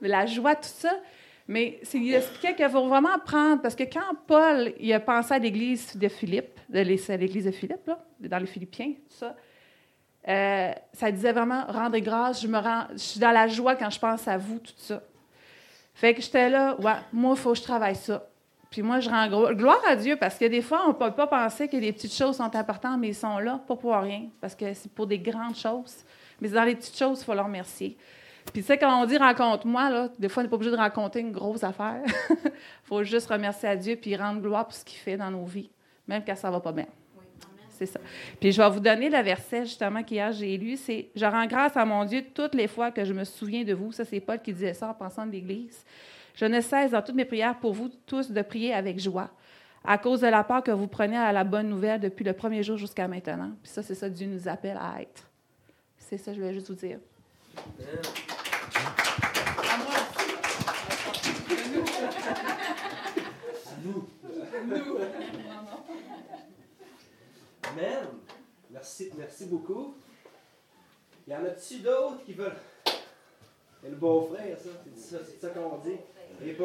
Speaker 6: la joie, tout ça. Mais il expliquait qu'il faut vraiment prendre, parce que quand Paul il a pensé à l'église de Philippe, l'église de Philippe, là, dans les Philippiens, tout ça, euh, ça disait vraiment rendre grâce, je je suis dans la joie quand je pense à vous, tout ça. Fait que j'étais là, ouais, moi, il faut que je travaille ça. Puis moi, je rends gloire à Dieu parce que des fois, on ne peut pas penser que les petites choses sont importantes, mais ils sont là, pas pour rien, parce que c'est pour des grandes choses. Mais dans les petites choses, il faut leur remercier. Puis tu sais, quand on dit rencontre-moi, là, des fois, on n'est pas obligé de raconter une grosse affaire. Il faut juste remercier à Dieu puis rendre gloire pour ce qu'il fait dans nos vies, même quand ça ne va pas bien c'est ça. Puis je vais vous donner le verset justement qu'hier j'ai lu, c'est Je rends grâce à mon Dieu toutes les fois que je me souviens de vous. Ça, c'est Paul qui disait ça en pensant de l'Église. Je ne cesse dans toutes mes prières pour vous tous de prier avec joie, à cause de la part que vous prenez à la bonne nouvelle depuis le premier jour jusqu'à maintenant. Puis ça, c'est ça Dieu nous appelle à être. C'est ça, je voulais juste vous dire.
Speaker 1: Amen. Merci, merci beaucoup. Il y en a-tu d'autres qui veulent? C'est le beau-frère, ça. C'est ça qu'on dit. Les les.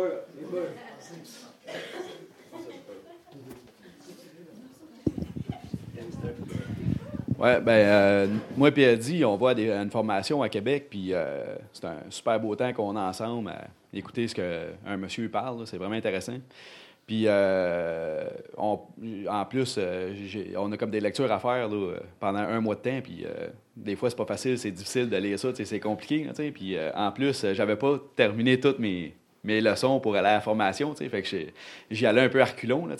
Speaker 7: Oui, ben, euh, moi et Eddie, on va à une formation à Québec, puis euh, c'est un super beau temps qu'on a ensemble à écouter ce qu'un monsieur parle. C'est vraiment intéressant. Puis, euh, en plus, on a comme des lectures à faire pendant un mois de temps. Puis, des fois, c'est pas facile, c'est difficile de lire ça, c'est compliqué. Puis, en plus, j'avais pas terminé toutes mes, mes leçons pour aller à la formation. Fait que j'y allais un peu à reculons. Là,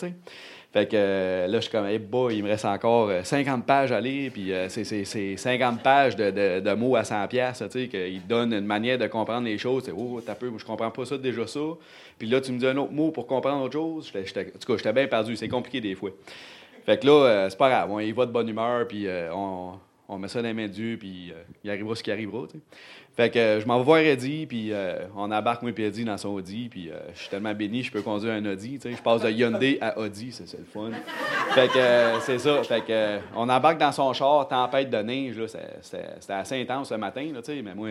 Speaker 7: fait que là, je suis comme, hey, il me reste encore 50 pages à lire, puis c'est 50 pages de, de, mots à 100 pièces, tu sais, qu'il donne une manière de comprendre les choses. Oh, t'as peu, je comprends pas ça, déjà ça. Puis là, tu me dis un autre mot pour comprendre autre chose. en tout cas, j'étais bien perdu. C'est compliqué des fois. Fait que là, euh, c'est pas grave. On y va de bonne humeur, puis euh, on, on, met ça dans les mains de Dieu, puis euh, il arrivera ce qui arrivera. Fait que je m'en vais voir Eddie, puis on embarque moi et Eddie dans son Audi, puis je suis tellement béni, je peux conduire un Audi. Je passe de Hyundai à Audi, c'est le fun. fait que c'est ça. Fait que on embarque dans son char, tempête de neige, c'était assez intense ce matin, là, mais moi,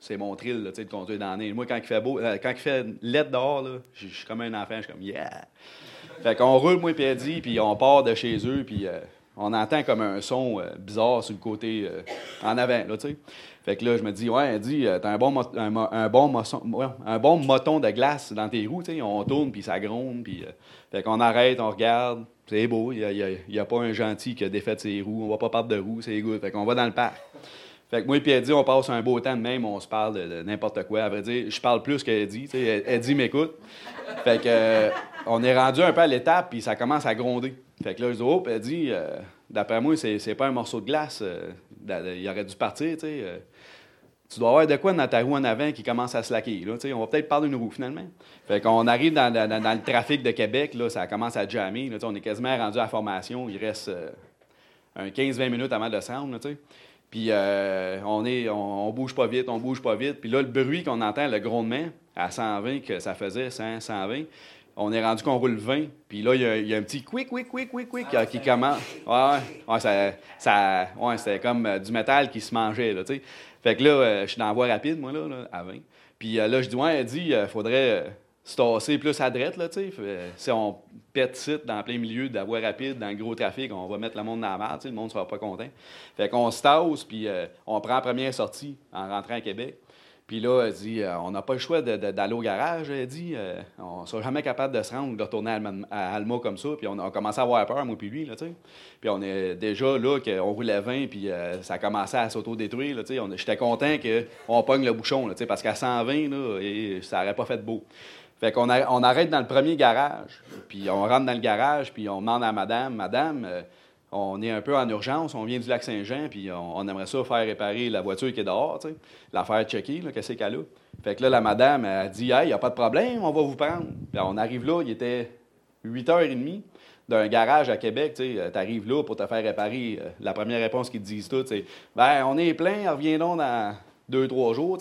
Speaker 7: c'est mon thrill là, tu sais, de conduire dans la neige. Moi, quand il fait beau, euh, quand il fait lettre dehors, là, je suis comme un enfant, je suis comme yeah! Fait qu'on roule, moi et Eddie, puis on part de chez eux, puis euh, on entend comme un son euh, bizarre sur le côté euh, en avant, là, tu sais. Fait que là, je me dis, ouais, euh, t'as un bon, moton de glace dans tes roues, tu. On tourne, puis ça gronde, puis... euh, fait qu'on arrête, on regarde, c'est beau, il n'y a pas un gentil qui a défait ses roues, on va pas perdre de roues, c'est good. Fait qu'on va dans le parc. Fait que moi et Eddie, on passe un beau temps de même, on se parle de, n'importe quoi. À vrai dire, je parle plus qu'Eddie. sais. Eddie m'écoute. Fait que euh, on est rendu un peu à l'étape, puis ça commence à gronder. Fait que là, je dis, oh, Eddie, euh, d'après moi, c'est, pas un morceau de glace. euh, il aurait dû partir, tu sais. euh. tu dois avoir de quoi dans ta roue en avant qui commence à slacker. Là, tu sais. on va peut-être parler d'une roue, finalement. Fait qu'on arrive dans, dans- le trafic de Québec, là, ça commence à jammer. là, on est quasiment rendu à la formation. Il reste un 15-20 minutes avant de se là. Puis euh, on, est, on, on bouge pas vite, on bouge pas vite. Puis là, le bruit qu'on entend, le grondement, à 120, que ça faisait 100, 120, on est rendu qu'on roule 20. Puis là, il y a, il y a un petit quick, quick, quick, quick, quick euh, qui commence. Ouais, ouais, ouais, ça, ça, ouais c'était comme euh, du métal qui se mangeait, là, tu sais. Fait que là, euh, je suis dans la voie rapide, moi, là, là, à 20. Puis là, je dis, ouais, elle dit, il faudrait se tasser plus à droite, là, tu sais. Si on pète site dans plein milieu de la voie rapide, dans le gros trafic, on va mettre le monde dans la merde, le monde sera pas content. Fait qu'on se puis euh, on prend la première sortie en rentrant à Québec. Puis là, elle dit, euh, on n'a pas le choix d'aller au garage, elle dit. euh, on ne sera jamais capable de se rendre de retourner à Alma, comme ça. Puis on a commencé à avoir peur, moi puis lui, là, tu sais. Puis on est déjà là, qu'on roulait 20, puis ça commençait à s'auto-détruire, là, tu sais. J'étais content qu'on pogne le bouchon, là, tu sais, parce qu'à 120, là, ça n'aurait pas fait beau. Fait qu'on on arrête dans le premier garage, puis on rentre dans le garage, puis on demande à madame, madame, euh, on est un peu en urgence, on vient du lac Saint-Jean, puis on, aimerait ça faire réparer la voiture qui est dehors, la faire checker, qu'est-ce qu'elle a. Fait que là, la madame, elle dit, hey, il n'y a pas de problème, on va vous prendre. Puis on arrive là, il était 8h30 d'un garage à Québec, tu arrives là pour te faire réparer. euh, La première réponse qu'ils te disent tout, c'est Ben, on est plein, reviens donc dans deux, trois jours.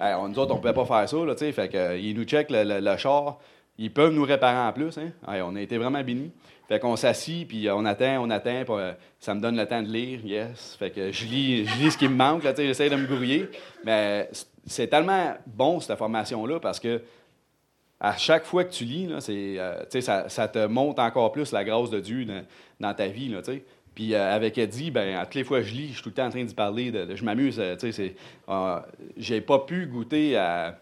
Speaker 7: On- nous autres, on ne pouvait pas faire ça, là. Fait que, euh, ils nous checkent le, char. Ils peuvent nous réparer en plus, hein. On a été vraiment bénis. Fait qu'on s'assit, puis euh, on attend, on attend, euh, ça me donne le temps de lire, yes. Fait que je lis, je lis ce qui me manque, là, j'essaie de me brouiller. Mais c'est- tellement bon, cette formation-là, parce que à chaque fois que tu lis, ça, te montre encore plus la grâce de Dieu dans, ta vie. Puis euh, avec Eddie, ben, à toutes les fois que je lis, je suis tout le temps en train d'y parler. de- de- je m'amuse. euh, euh, j'ai pas pu goûter à,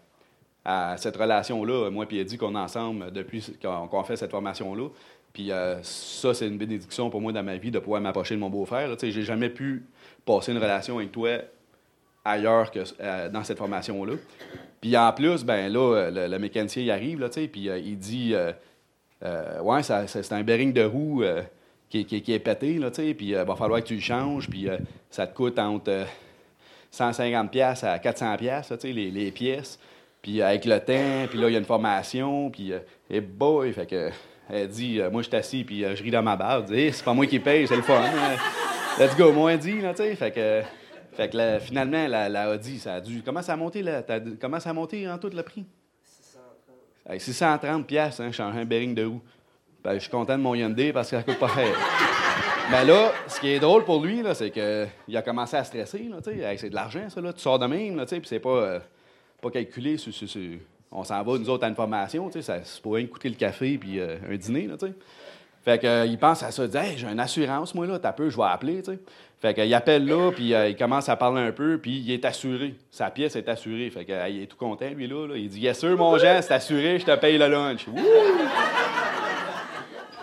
Speaker 7: cette relation-là, moi et Eddie, qu'on est ensemble depuis qu'on, qu'on fait cette formation-là. Puis euh, ça, c'est une bénédiction pour moi dans ma vie de pouvoir m'approcher de mon beau-frère. j'ai jamais pu passer une relation avec toi ailleurs que euh, dans cette formation-là. Puis en plus, ben là, le, mécanicien il arrive, là, puis il dit Ouais, c'est un bearing de roue qui, est- qui est- qui est pété, là, tu sais, puis il va falloir que tu le changes, puis euh, ça te coûte entre euh, 150$ piastres à 400$, piastres, là, tu sais, les, les pièces. Puis euh, avec le temps, puis là, il y a une formation, puis euh, et boy, fait que elle dit euh, Moi, je suis assis, puis euh, je ris dans ma barre. Elle dit Hey, C'est pas moi qui paye, c'est le fun. hein. Let's go, moi, dit, là, tu sais. Fait que. Fait que là, finalement, la, la Audi, ça a dû. Comment ça a monté, là? Comment ça a monté en tout le prix? 630. 630 piastres, hein, changer un bearing de roue. Ben, je suis content de mon Hyundai parce que ça coûte pas cher. Mais là, ce qui est drôle pour lui, c'est qu'il a commencé à stresser. Hey, c'est de l'argent, ça. Là. Tu sors de même, puis c'est pas, euh, pas calculé. sur- sur- sur- On s'en va, nous autres, à une formation. Ça c'est pour rien coûter le café puis euh, un dîner. Là. Fait que, euh, il pense à ça, il dit Hey, j'ai une assurance, moi, là, t'as peu, je vais appeler, tu sais. Fait que, il appelle là, puis euh, il commence à parler un peu, puis il est assuré. Sa pièce est assurée. Fait que, il est tout content, lui, là. là. Il dit Yes, sûr, mon Jean, c'est assuré, je te paye le lunch. Wouh!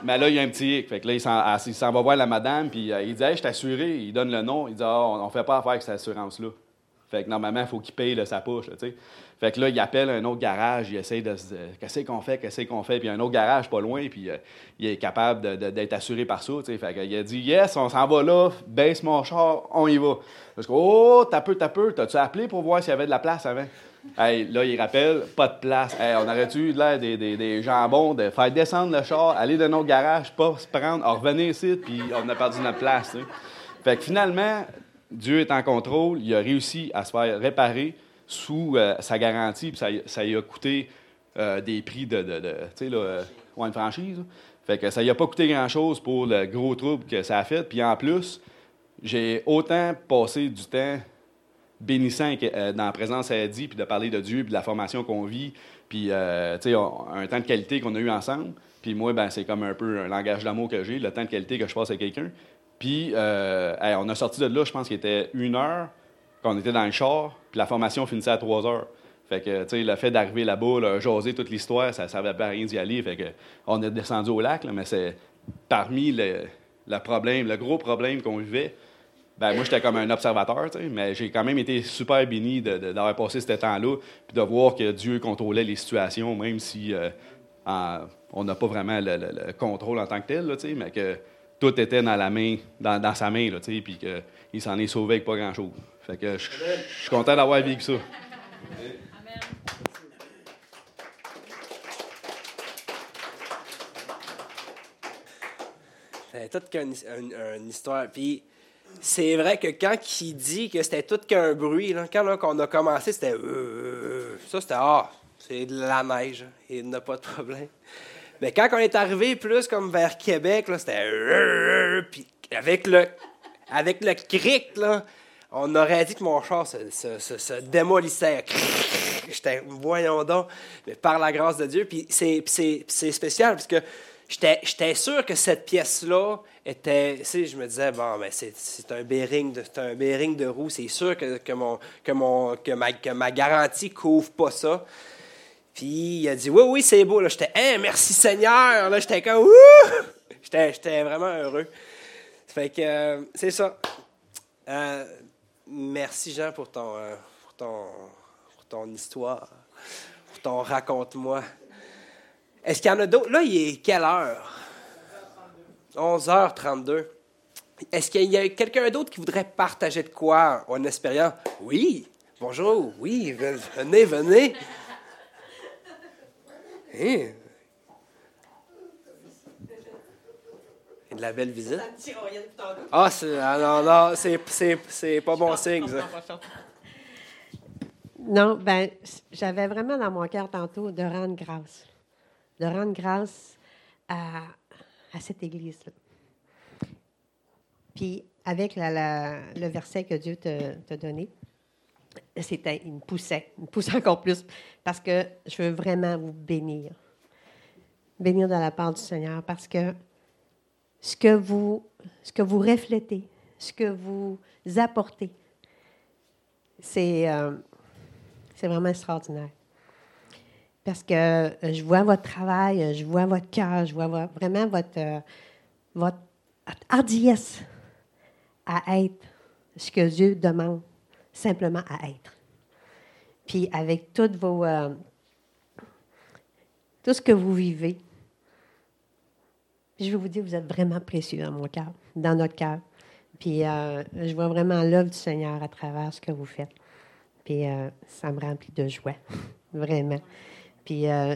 Speaker 7: Mais là, il y a un petit hic. Fait que là, il s'en, ah, il va voir la madame, puis euh, il dit Hey, je suis assuré. Il donne le nom. Il dit Ah, on ne fait pas affaire avec cette assurance-là. Fait que normalement, il faut qu'il paye là, sa poche. Fait que là, il appelle un autre garage, il essaie de se dire Qu'est-ce qu'on fait, qu'est-ce qu'on fait? Puis il y a un autre garage pas loin, puis euh, il est capable d'être assuré par ça. Fait qu'il a dit Yes, on s'en va là, baisse mon char, on y va. Parce que Oh, t'as peu, t'as peu, t'as-tu appelé pour voir s'il y avait de la place avant? Hey, là, il rappelle, pas de place. On aurait-tu l'air des, des, des jambons de faire descendre le char, aller dans notre garage, pas se prendre, en revenir ici, puis on a perdu notre place. Fait que finalement, Dieu est en contrôle, il a réussi à se faire réparer sous euh, sa garantie, puis ça, lui a coûté euh, des prix de, tu sais, là, euh, une franchise. là. Fait que ça lui a pas coûté grand-chose pour le gros trouble que ça a fait. Puis en plus, j'ai autant passé du temps bénissant euh, dans la présence à dit, puis de parler de Dieu, puis de la formation qu'on vit, puis euh, un temps de qualité qu'on a eu ensemble. Puis moi, ben, c'est comme un peu un langage d'amour que j'ai, le temps de qualité que je passe avec quelqu'un. Puis euh, on a sorti de là, je pense qu'il était une heure, qu'on était dans le char, puis la formation finissait à trois heures. Fait que, tu sais, le fait d'arriver là-bas, là, jaser toute l'histoire, ça ne servait pas à rien d'y aller. Fait que, on est descendu au lac, mais c'est parmi le, problème, le gros problème qu'on vivait, ben, moi, j'étais comme un observateur, mais j'ai quand même été super béni d'avoir passé ce temps-là, puis de voir que Dieu contrôlait les situations, même si euh, on n'a pas vraiment le, contrôle en tant que tel, mais que tout était dans, la main, dans, sa main, puis qu'il s'en est sauvé avec pas grand-chose. Je suis content d'avoir vécu ça.
Speaker 1: Toute une, histoire. Puis c'est vrai que quand il dit que c'était tout qu'un bruit, quand on a commencé, c'était. Euh, ça, c'était. Ah, c'est de la neige. Il n'a pas de problème. Mais quand on est arrivé plus comme vers Québec, c'était. Puis avec le, avec le cric, là, on aurait dit que mon char se, se, démolissait. J'étais, voyons donc, mais par la grâce de Dieu. Puis c'est spécial, parce que j'étais sûr que cette pièce-là était. Sais, je me disais, bon, mais c'est un bearing de, un de roue, c'est sûr que, que, mon, que, mon, que, ma, que ma garantie couvre pas ça. Puis il a dit, oui, oui, c'est beau. J'étais, hein, merci Seigneur. Là, j'étais comme, J'étais vraiment heureux. Fait que, euh, c'est ça. Euh, merci Jean pour ton, euh, pour ton, pour ton histoire, pour ton raconte-moi. Est-ce qu'il y en a d'autres? Là, il est quelle heure? 11h32. Est-ce qu'il y a quelqu'un d'autre qui voudrait partager de quoi en espérant? Oui, bonjour, oui, venez, venez. Hein? de la belle visite? Ah, ah, non, non, c'est pas bon signe, ça.
Speaker 8: Non, ben, j'avais vraiment dans mon cœur tantôt de rendre grâce de rendre grâce à, cette Église-là. Puis, avec le verset que Dieu t'a donné, c'était, il me poussait, il me poussait encore plus, parce que je veux vraiment vous bénir. Bénir de la part du Seigneur, parce que ce que vous, ce que vous reflétez, ce que vous apportez, c'est, euh, c'est vraiment extraordinaire parce que euh, je vois votre travail, euh, je vois votre cœur, je vois vraiment votre, euh, votre hardiesse à être ce que Dieu demande simplement à être. Puis avec toutes vos, tout ce que vous vivez, je vais vous dire, vous êtes vraiment précieux dans mon cœur, dans notre cœur. Puis je vois vraiment l'œuvre du Seigneur à travers ce que vous faites. Puis ça me remplit de joie, vraiment. Puis, euh,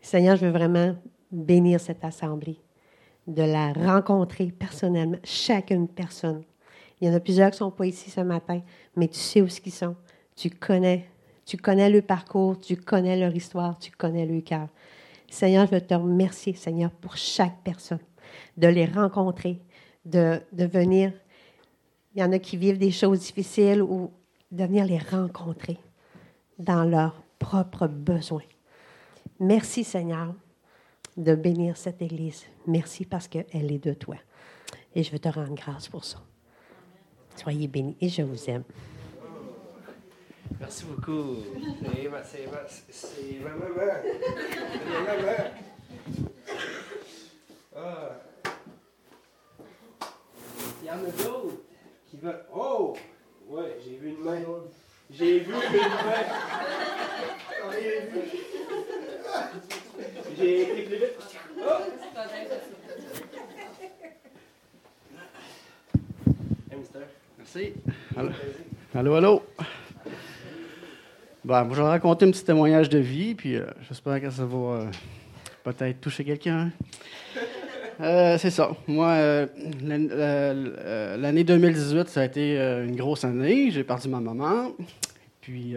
Speaker 8: Seigneur, je veux vraiment bénir cette assemblée, de la rencontrer personnellement, chacune personne. Il y en a plusieurs qui ne sont pas ici ce matin, mais tu sais où ils sont. Tu connais, tu connais le parcours, tu connais leur histoire, tu connais le cœur. Seigneur, je veux te remercier, Seigneur, pour chaque personne, de les rencontrer, de, de venir. Il y en a qui vivent des choses difficiles ou de venir les rencontrer dans leur propres besoins. Merci Seigneur de bénir cette Église. Merci parce qu'elle est de toi. Et je veux te rendre grâce pour ça. Soyez bénis et je vous aime.
Speaker 1: Merci beaucoup. C'est vraiment ah. Il y en a d'autres qui veulent. Oh! Ouais, j'ai vu une main. J'ai vu une main. J'ai vu. J'ai été plus vite. Oh! Hey, mister.
Speaker 9: Allô, allô. allô? Bon, je vais raconter un petit témoignage de vie, puis euh, j'espère que ça va euh, peut-être toucher quelqu'un. Euh, c'est ça. Moi, l'année 2018, ça a été une grosse année. J'ai perdu ma maman. Puis,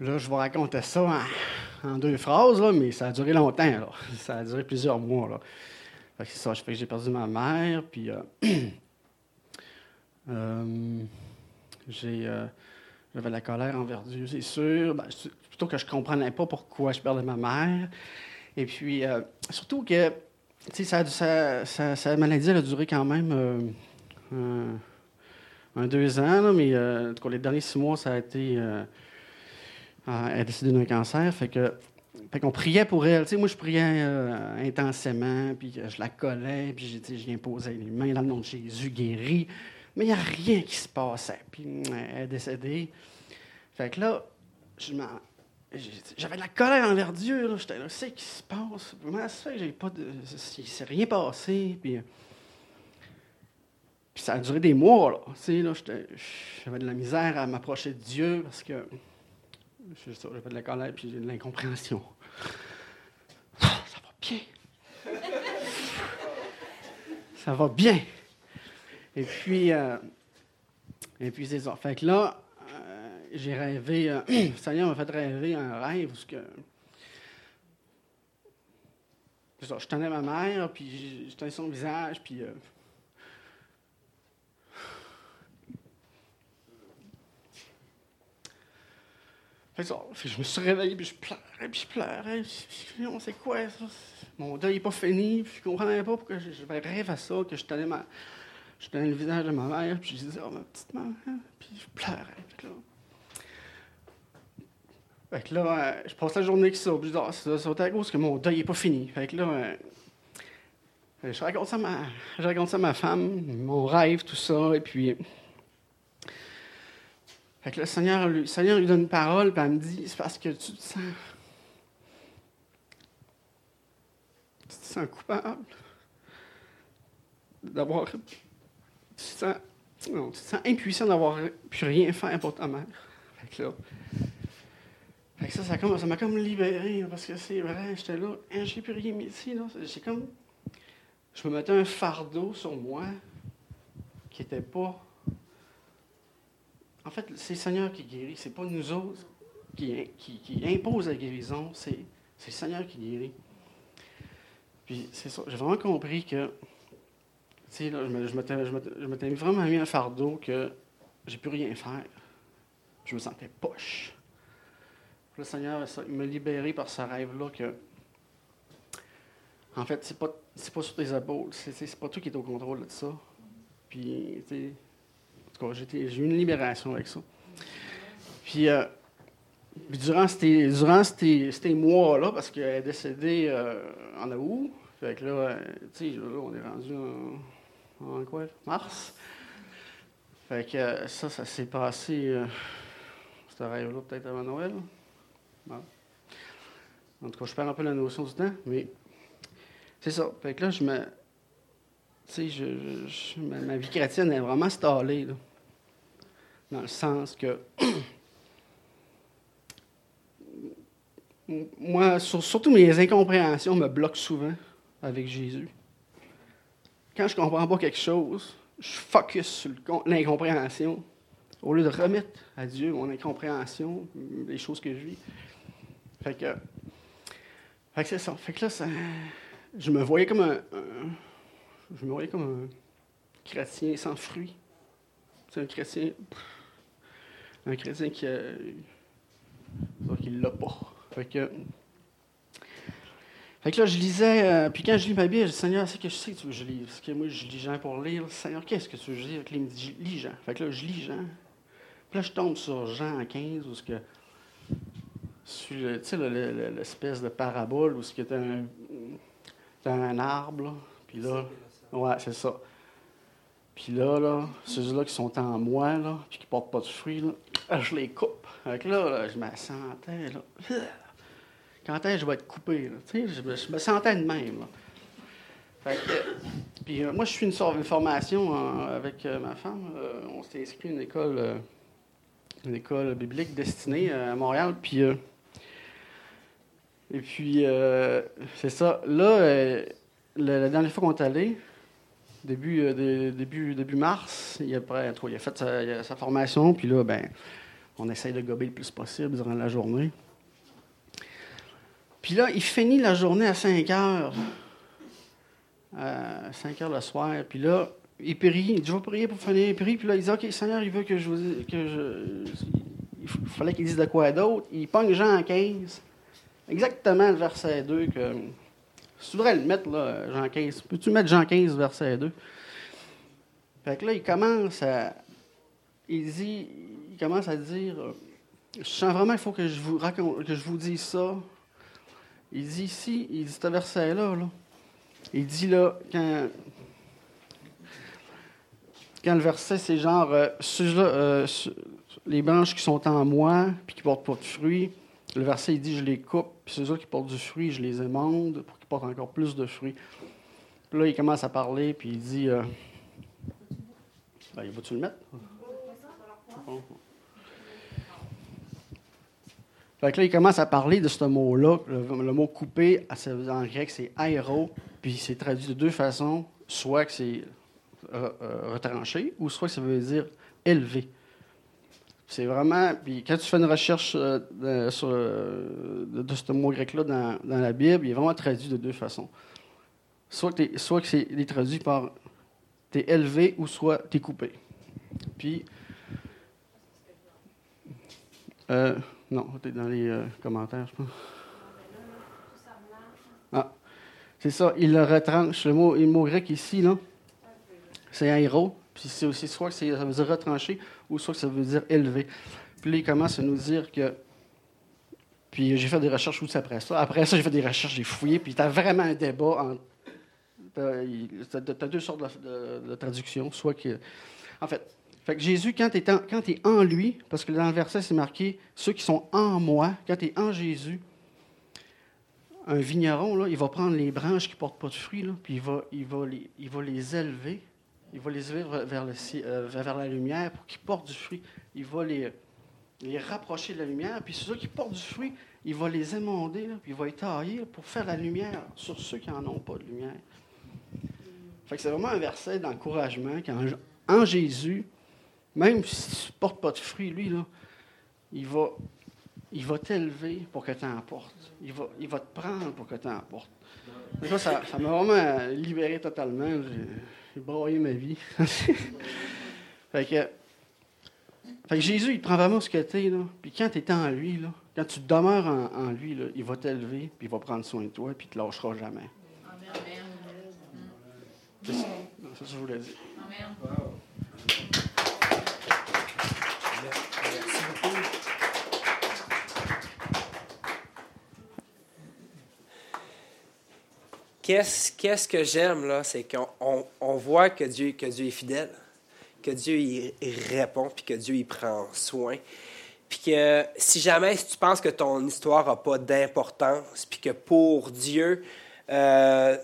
Speaker 9: Là, je vous raconter ça en, deux phrases, mais ça a duré longtemps. Ça a duré plusieurs mois. Là. C'est ça, je fais que j'ai perdu ma mère, puis euh, Euh, j'ai, euh, j'avais de la colère envers Dieu, c'est sûr. Ben, plutôt que je ne comprenais pas pourquoi je perdais ma mère. Et puis, euh, surtout que, ça, ça, sa maladie, elle a duré quand même un, deux ans, là, mais en tout cas, les derniers six mois, ça a été. elle est décédée d'un cancer. Fait que. Fait qu'on priait pour elle. Moi, je priais euh, intensément, puis euh, je la collais, puis j'ai poser les mains dans le nom de Jésus, guéri. Mais il n'y a rien qui se passait. Puis euh, elle est décédée. Fait que là, j'avais de la colère envers Dieu. là. J'étais là, c'est qui se passe? Comment ça fait j'ai pas de. Il s'est rien passé. Puis, puis ça a duré des mois, là. Là, j'avais de la misère à m'approcher de Dieu parce que. C'est ça, j'avais de la colère puis j'ai de l'incompréhension. Ça va bien. ça va bien. Et puis, euh, et puis c'est ça. Fait que là, euh, j'ai rêvé, euh, Seigneur m'a fait rêver un rêve où ce que. je tenais ma mère, puis je tenais son visage, puis. euh, Fait que ça, fait que je me suis réveillé, puis je pleurais, puis je pleurais. puis On sait quoi, ça? Mon deuil n'est pas fini, puis je comprenais pas pourquoi je- j'avais rêve à ça, que je tenais, ma, je tenais le visage de ma mère, puis je disais, oh, ma petite maman, puis je pleurais. Que là, fait que là euh, je passe la journée avec ça, puis je dis, ah, ça, ça à cause que mon deuil n'est pas fini. Fait que là, euh, je raconte ça à ma, je raconte ça à ma femme, mon rêve, tout ça, et puis. Fait que le Seigneur, lui, le Seigneur lui donne une parole, puis elle me dit c'est parce que tu te sens. Tu te sens coupable d'avoir. Tu te sens, non, tu te sens impuissant d'avoir pu rien faire pour ta mère. Fait que là. Fait que ça, ça comme- ça m'a comme libéré, parce que c'est vrai, j'étais là, hein, j'ai plus rien ici. J'ai comme. Je me mettais un fardeau sur moi qui n'était pas en fait, c'est le Seigneur qui guérit, c'est pas nous autres qui, qui, impose la guérison, c'est, le Seigneur qui guérit. Puis c'est ça, j'ai vraiment compris que, tu sais, je m'étais, vraiment mis un fardeau que j'ai plus rien faire. Je me sentais poche. Le Seigneur, il m'a libéré par ce rêve-là que, en fait, c'est pas, pas sur tes épaules, c'est, pas toi qui es au contrôle de ça. Puis, tu sais, j'ai eu une libération avec ça. Puis, euh, durant ces, mois-là, parce qu'elle est décédée euh, en août, fait que là, euh, là, on est rendu en, en quoi, mars? Fait que ça, ça s'est passé, euh, ce rêve-là, peut-être avant Noël. En tout cas, je perds un peu la notion du temps, mais c'est ça. Fait que là, je me, tu sais, ma, vie chrétienne est vraiment stallée. Dans le sens que moi, sur- surtout mes incompréhensions me bloquent souvent avec Jésus. Quand je comprends pas quelque chose, je focus sur l'incompréhension au lieu de remettre à Dieu mon incompréhension, les choses que je vis. Fait que, fait que c'est ça. Fait que là, je me voyais comme un, je me voyais comme un chrétien sans fruits. C'est un chrétien, un chrétien qui, euh, qui l'a pas. Fait que, fait que là, je lisais, euh, puis quand je lis ma Bible, je dis Seigneur, c'est que je sais que tu veux que je lise. Parce que moi, je lis Jean pour lire. Seigneur, qu'est-ce que tu veux que je il me dit lis Jean. Fait que là, je lis Jean. Puis là, je tombe sur Jean 15, où ce que. sur Tu sais, le- le- le- l'espèce de parabole où ce qui était un, c'était un arbre, là. Puis là, ouais, c'est ça. Puis là, là, ceux-là qui sont en moi, là, puis qui portent pas de fruits, là, je les coupe. Que là, là, je me sentais, là. Quand est-ce que je vais être coupé, là? Je, me- sentais de même, que, puis euh, moi, je suis une, sor- une formation euh, avec euh, ma femme. Euh, on s'est inscrit à une école, euh, une école biblique destinée euh, à Montréal. Puis, euh, et puis, euh, c'est ça. Là, euh, la, dernière fois qu'on est allé, début, euh, de- début, début mars, il a, fait sa, sa formation. Puis là, ben, on essaye de gober le plus possible durant la journée. Puis là, il finit la journée à 5 heures. À 5 heures le soir. Puis là, il prie, il dit, je vais prier pour finir, il prie, puis là, il dit, OK, Seigneur, il veut que je vous que. Il fallait qu'il dise de quoi d'autre. Il pogne Jean 15, exactement le verset 2 que... Tu voudrais le mettre, là, Jean 15, peux-tu mettre Jean 15, verset 2? Fait que là, il commence à... Il dit, commence à dire, euh, je sens vraiment qu'il faut que je vous raconte, que je vous dise ça. Il dit ici, il dit ce verset-là, là. Il dit là, quand, quand le verset, c'est genre, euh, euh, les branches qui sont en moi, puis qui portent pas de fruits, le verset, il dit, je les coupe, puis ceux-là qui portent du fruit, je les émonde pour qu'ils portent encore plus de fruits. Puis là, il commence à parler, puis il dit, euh, ben, vas-tu le mettre? Bon. Fait là, il commence à parler de ce mot-là. Le, mot dire en grec, c'est aéro, puis c'est traduit de deux façons. Soit que c'est euh, euh, retranché, ou soit que ça veut dire élevé. C'est vraiment. Puis quand tu fais une recherche euh, de, sur, de, ce mot grec-là dans, la Bible, il est vraiment traduit de deux façons. Soit que, soit que c'est traduit par t'es élevé ou soit t'es coupé. Puis. Euh, non, t'es dans les euh, commentaires, je pense. Ah, c'est ça, il le retranche. Le mot, le mot grec ici, là, c'est aéro. Puis c'est aussi soit que c'est- ça veut dire retrancher ou soit que ça veut dire élevé. Puis il commence à nous dire que. Puis j'ai fait des recherches aussi après ça. Après ça, j'ai fait des recherches, j'ai fouillé, puis tu as vraiment un débat entre. Tu as, deux sortes de, de- de traductions. Soit que. En fait, fait que Jésus, quand tu es, en- lui, parce que dans le verset, c'est marqué ceux qui sont en moi, quand tu es en Jésus, un vigneron, là, il va prendre les branches qui ne portent pas de fruits, là, puis il va, il, va les, il va les élever. Il va les élever vers, le euh, vers la lumière pour qu'ils portent du fruit. Il va les, les rapprocher de la lumière. Puis ceux qui portent du fruit, il va les émonder, puis il va les tailler pour faire la lumière sur ceux qui n'en ont pas de lumière. Fait que c'est vraiment un verset d'encouragement qu'en en Jésus, même si tu ne portes pas de fruits, lui, là, il va, il va t'élever pour que tu en portes. Il va, il va te prendre pour que tu en portes. Là, ça ça m'a vraiment libéré totalement. J'ai, broyé ma vie. fait, que, fait que Jésus, il prend vraiment ce que tu es. Là. Puis quand tu es en lui, là, quand tu demeures en, en lui, là, il va t'élever, puis il va prendre soin de toi, puis il ne te lâchera jamais. C'est ça, c'est ça que je voulais dire.
Speaker 1: Qu'est-ce qu'est-ce que j'aime, là, c'est qu'on on, voit que Dieu, que Dieu est fidèle, que Dieu il répond, puis que Dieu il prend soin. Puis que si jamais si tu penses que ton histoire n'a pas d'importance, puis que pour Dieu, euh,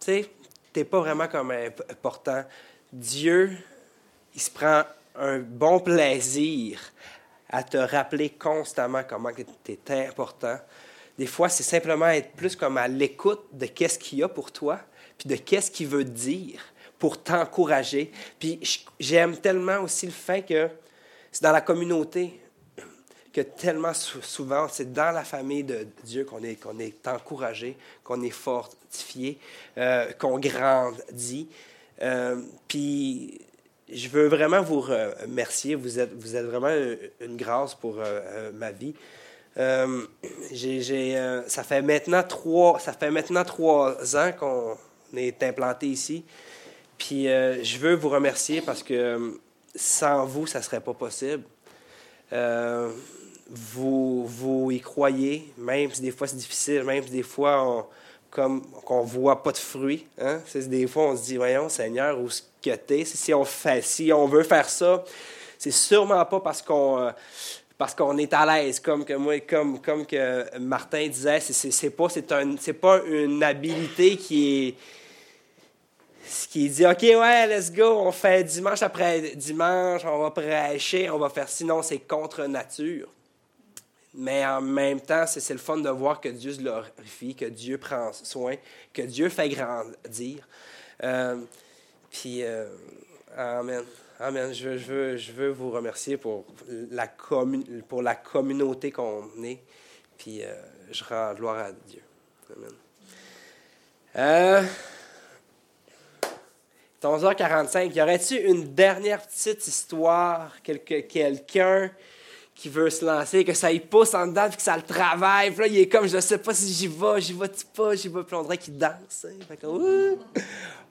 Speaker 1: tu sais, t'es pas vraiment comme imp- important, Dieu, il se prend un bon plaisir à te rappeler constamment comment tu es important. Des fois, c'est simplement être plus comme à l'écoute de qu'est-ce qu'il y a pour toi, puis de qu'est-ce qu'il veut dire pour t'encourager. Puis j'aime tellement aussi le fait que c'est dans la communauté que tellement sou- souvent, c'est dans la famille de Dieu qu'on est, qu'on est encouragé, qu'on est fortifié, euh, qu'on grandit. Euh, puis je veux vraiment vous remercier. Vous êtes, vous êtes vraiment une, grâce pour euh, euh, ma vie. Euh, ça, fait maintenant trois, ça fait maintenant trois ans qu'on est implanté ici. Puis je veux vous remercier parce que sans vous, ça ne serait pas possible. Vous, vous y croyez, même si des fois c'est difficile, même si des fois on, comme qu'on voit pas de fruits. Hein? C'est Des fois on se dit, voyons Seigneur, où est-ce que t'es? Si on, fait, si on veut faire ça, c'est sûrement pas parce qu'on euh, parce qu'on est à l'aise, comme que moi, comme, comme que Martin disait, c'est, c'est, pas, un, pas une habilité qui est qui dit OK, ouais, let's go, on fait dimanche après dimanche, on va prêcher, on va faire sinon c'est contre nature. Mais en même temps, c'est, le fun de voir que Dieu se glorifie, que Dieu prend soin, que Dieu fait grandir. Euh, puis, euh, Amen. Amen. Je je, veux, je veux vous remercier pour la, pour la communauté qu'on est. Puis, euh, je rends gloire à Dieu. Amen. Euh, 11h45. Y aurait-tu une dernière petite histoire, quelqu'un qui veut se lancer, que ça y pousse en dedans, puis que ça le travaille, puis là, il est comme, je sais pas si j'y vais, j'y vais-tu pas, j'y vais, puis on dirait qu'il danse. hein. Fait que, ouh.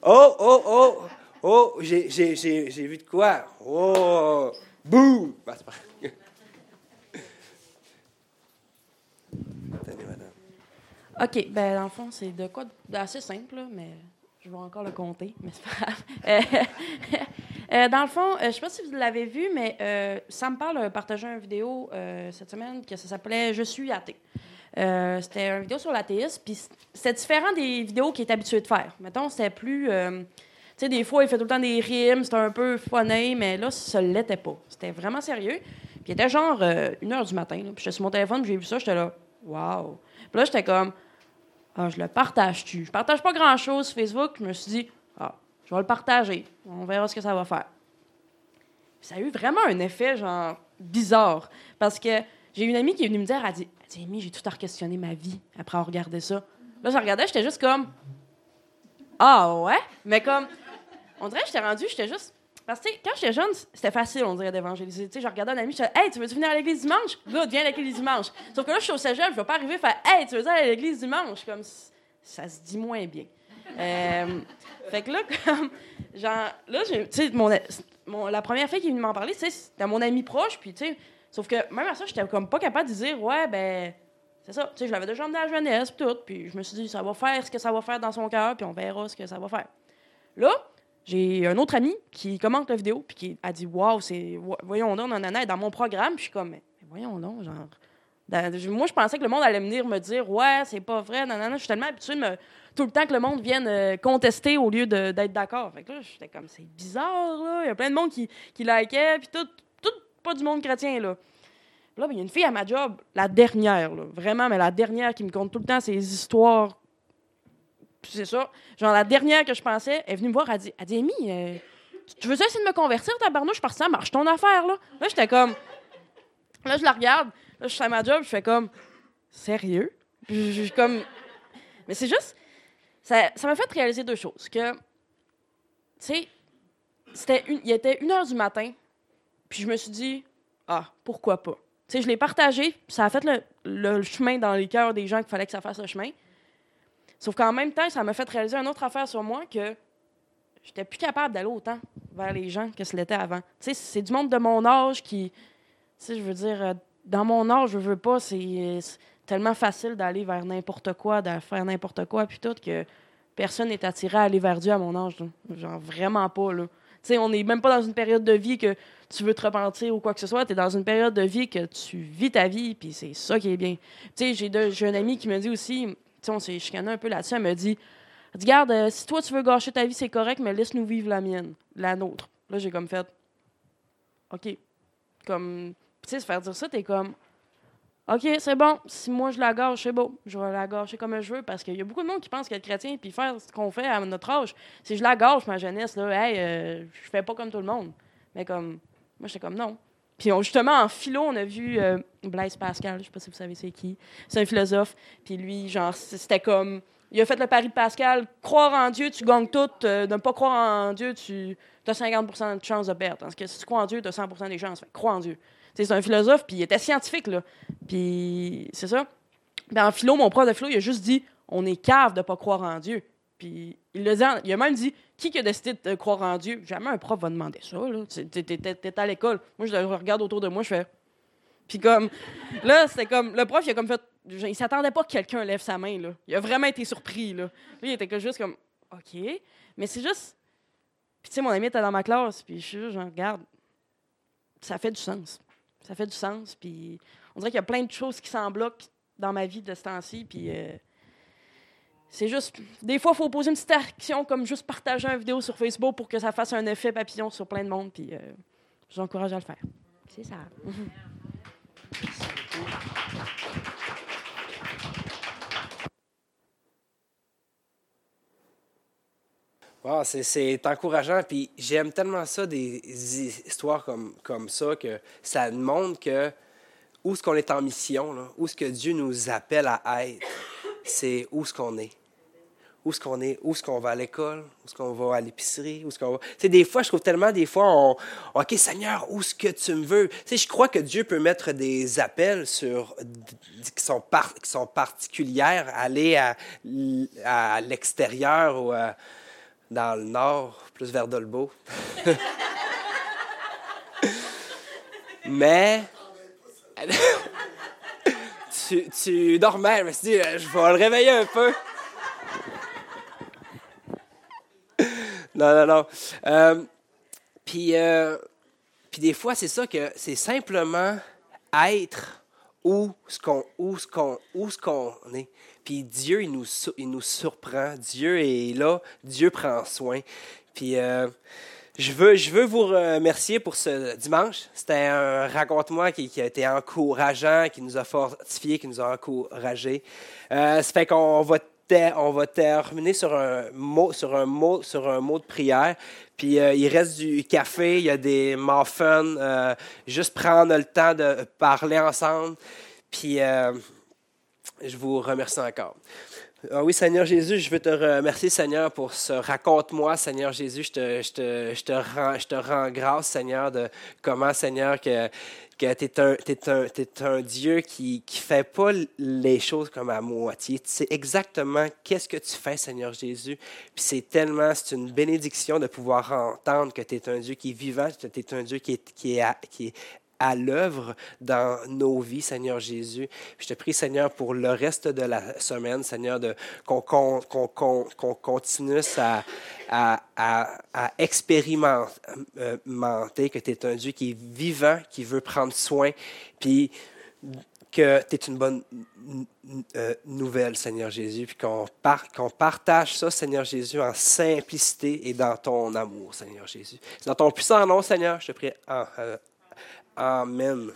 Speaker 1: Oh, oh, oh, oh, j'ai, j'ai, vu de quoi? Oh, bouh! Ben, c'est pas- madame.
Speaker 10: OK, ben dans le fond, c'est de quoi d'assez simple, là, mais je vais encore le compter, mais c'est pas grave. Euh, dans le fond, euh, je sais pas si vous l'avez vu, mais euh, Sam Parle a partagé une vidéo euh, cette semaine que ça s'appelait Je suis athée. C'était une vidéo sur l'athéisme, puis c'était différent des vidéos qu'il est habitué de faire. Mettons, c'était plus. tu sais, des fois, il fait tout le temps des rimes, c'était un peu funny, mais là, ça ne l'était pas. C'était vraiment sérieux. Puis il était genre euh, une heure du matin, puis j'étais sur mon téléphone, j'ai vu ça, j'étais là, wow. Puis là, j'étais comme, ah, je le partage-tu? Je partage pas grand-chose sur Facebook. Je me suis dit, je vais le partager. On verra ce que ça va faire. Ça a eu vraiment un effet, genre, bizarre. Parce que j'ai une amie qui est venue me dire, elle dit, elle dit j'ai tout à questionner ma vie après avoir regardé ça. Là, je regardais, j'étais juste comme, ah ouais? Mais comme, on dirait que j'étais rendue, j'étais juste. Parce que, quand j'étais jeune, c'était facile, on dirait, d'évangéliser. Tu sais, je regardais un ami, je disais, hey, tu veux-tu venir à l'église dimanche? Good, viens à l'église dimanche. Sauf que là, je suis au cégep, je vais pas arriver à faire, hey, tu veux aller à l'église dimanche? Comme, ça se dit moins bien. Euh, fait que là, comme, genre, là, tu sais, mon, mon- la première fille qui est venue m'en parler, tu sais, c'était mon ami proche, puis, tu sais, sauf que même à ça, j'étais comme pas capable de dire, ouais, ben, c'est ça, tu sais, je l'avais déjà emmené à la jeunesse, puis tout, puis je me suis dit, ça va faire ce que ça va faire dans son cœur, puis on verra ce que ça va faire. Là, j'ai un autre ami qui commente la vidéo, puis qui a dit, waouh, c'est, vo- voyons donc, nanana, dans mon programme, je suis comme, mais, voyons donc, genre. moi, je pensais que le monde allait venir me dire, ouais, c'est pas vrai, nanana, je suis tellement habituée de me tout le temps que le monde vienne euh, contester au lieu d'être d'accord. Fait que là, j'étais comme, c'est bizarre, là. Il y a plein de monde qui, qui likait, puis tout, tout, pas du monde chrétien, là. Là, ben, il y a une fille à ma job, la dernière, là, vraiment, mais la dernière qui me compte tout le temps ses histoires. C'est ça. Genre, la dernière que je pensais, elle est venue me voir, elle dit, elle dit Amy, euh, tu- veux essayer de me convertir, tabarnouche? Suis partie, ça marche ton affaire, là? Là, j'étais comme. Là, je la regarde, là, je suis à ma job, je fais comme, sérieux? Puis je comme. Mais c'est juste ça m'a fait réaliser deux choses. Que, tu sais, il était une heure du matin, puis je me suis dit, ah, pourquoi pas? Tu sais, je l'ai partagé, ça a fait le, chemin dans les cœurs des gens qu'il fallait que ça fasse le chemin. Sauf qu'en même temps, ça m'a fait réaliser une autre affaire sur moi que j'étais plus capable d'aller autant vers les gens que ce l'était avant. Tu sais, c'est du monde de mon âge qui, tu sais, je veux dire, euh, dans mon âge, je veux pas, c'est tellement facile d'aller vers n'importe quoi, de faire n'importe quoi, puis tout, que personne n'est attiré à aller vers Dieu à mon âge. Genre, vraiment pas, là. Tu sais, on n'est même pas dans une période de vie que tu veux te repentir ou quoi que ce soit. Tu es dans une période de vie que tu vis ta vie, puis c'est ça qui est bien. Tu sais, j'ai un ami qui me dit aussi, tu sais, on s'est chicané un peu là-dessus, elle me dit, Regarde, euh, si toi tu veux gâcher ta vie, c'est correct, mais laisse-nous vivre la mienne, la nôtre. Là, j'ai comme fait, OK. Comme, tu sais, se faire dire ça, t'es comme, OK, c'est bon. Si moi je la gâche, c'est beau. Je vais la gâcher comme je veux parce qu'il y a beaucoup de monde qui pense qu'être chrétien puis faire ce qu'on fait à notre âge, si je la gâche ma jeunesse, là, hey, euh, je fais pas comme tout le monde. Mais comme, moi, j'étais comme non. Puis justement, en philo, on a vu euh, Blaise Pascal, je sais pas si vous savez c'est qui. C'est un philosophe. Puis lui, genre, c'était comme. Il a fait le pari de Pascal croire en Dieu, tu gagnes tout. euh, ne pas croire en Dieu, tu as 50% de chances de perdre. Parce que si tu crois en Dieu, tu as 100% des chances. Fait crois en Dieu. C'est un philosophe, puis il était scientifique, là. Puis c'est ça. Puis en philo, mon prof de philo, il a juste dit on est cave de pas croire en Dieu. Puis il, l'a dit il a même dit qui a décidé de croire en Dieu? Jamais un prof va demander ça. là. T'es à l'école. Moi, je le regarde autour de moi, je fais. Puis comme. Là, c'était comme. Le prof, il a comme fait. Il s'attendait pas que quelqu'un lève sa main, là. Il a vraiment été surpris, là. Lui, il était juste comme. OK. Mais c'est juste. Puis tu sais, mon ami était dans ma classe, puis je suis genre, regarde. Ça fait du sens. Ça fait du sens, puis on dirait qu'il y a plein de choses qui s'en bloquent dans ma vie de ce temps-ci, puis. euh, c'est juste. Des fois, il faut poser une petite action comme juste partager une vidéo sur Facebook pour que ça fasse un effet papillon sur plein de monde. Puis euh, je vous encourage à le faire. C'est ça.
Speaker 1: Wow, c'est- encourageant. Puis j'aime tellement ça, des hi- histoires comme, comme ça, que ça montre que où est-ce qu'on est en mission, là, où est-ce que Dieu nous appelle à être, c'est où est-ce qu'on est? où est-ce qu'on est, où est-ce qu'on va à l'école, où est-ce qu'on va à l'épicerie, où est-ce qu'on va? Tu des fois, je trouve tellement, des fois, on, OK, Seigneur, où est-ce que tu me veux? Je crois que Dieu peut mettre des appels sur, qui sont, par, qui sont particulières, aller à, à l'extérieur ou à- dans le nord, plus vers Dolbeau. Mais tu, tu dormais, je me suis euh, je vais le réveiller un peu. non, non, non. Euh, puis, euh, puis des fois, c'est ça que c'est simplement être où ce qu'on où ce où ce qu'on est. Puis Dieu, il nous, il nous surprend. Dieu est là. Dieu prend soin. Puis euh, je veux, je veux vous remercier pour ce dimanche. C'était un raconte-moi qui, a été encourageant, qui nous a fortifiés, qui nous a encouragés. Euh, ça fait qu'on va, on va terminer sur un mot, sur un mot, sur un mot de prière. Puis euh, il reste du café, il y a des muffins. euh, juste prendre le temps de parler ensemble. Puis euh, je vous remercie encore. Ah oui, Seigneur Jésus, je veux te remercier, Seigneur, pour ce raconte-moi, Seigneur Jésus. Je te, je, te, je, te rends, je te rends grâce, Seigneur, de comment, Seigneur, que, que tu es un, un, un Dieu qui ne fait pas les choses comme à moitié. Tu sais exactement qu'est-ce que tu fais, Seigneur Jésus. Puis c'est tellement, c'est une bénédiction de pouvoir entendre que tu es un Dieu qui est vivant, que tu es un Dieu qui est, qui est, qui est à l'œuvre dans nos vies, Seigneur Jésus. Je te prie, Seigneur, pour le reste de la semaine, Seigneur, qu'on, continue à, expérimenter que tu es un Dieu qui est vivant, qui veut prendre soin, puis que tu es une bonne euh, nouvelle, Seigneur Jésus, puis qu'on, par- qu'on partage ça, Seigneur Jésus, en simplicité et dans ton amour, Seigneur Jésus. C'est dans ton puissant nom, Seigneur, je te prie. Ah, euh, Amen.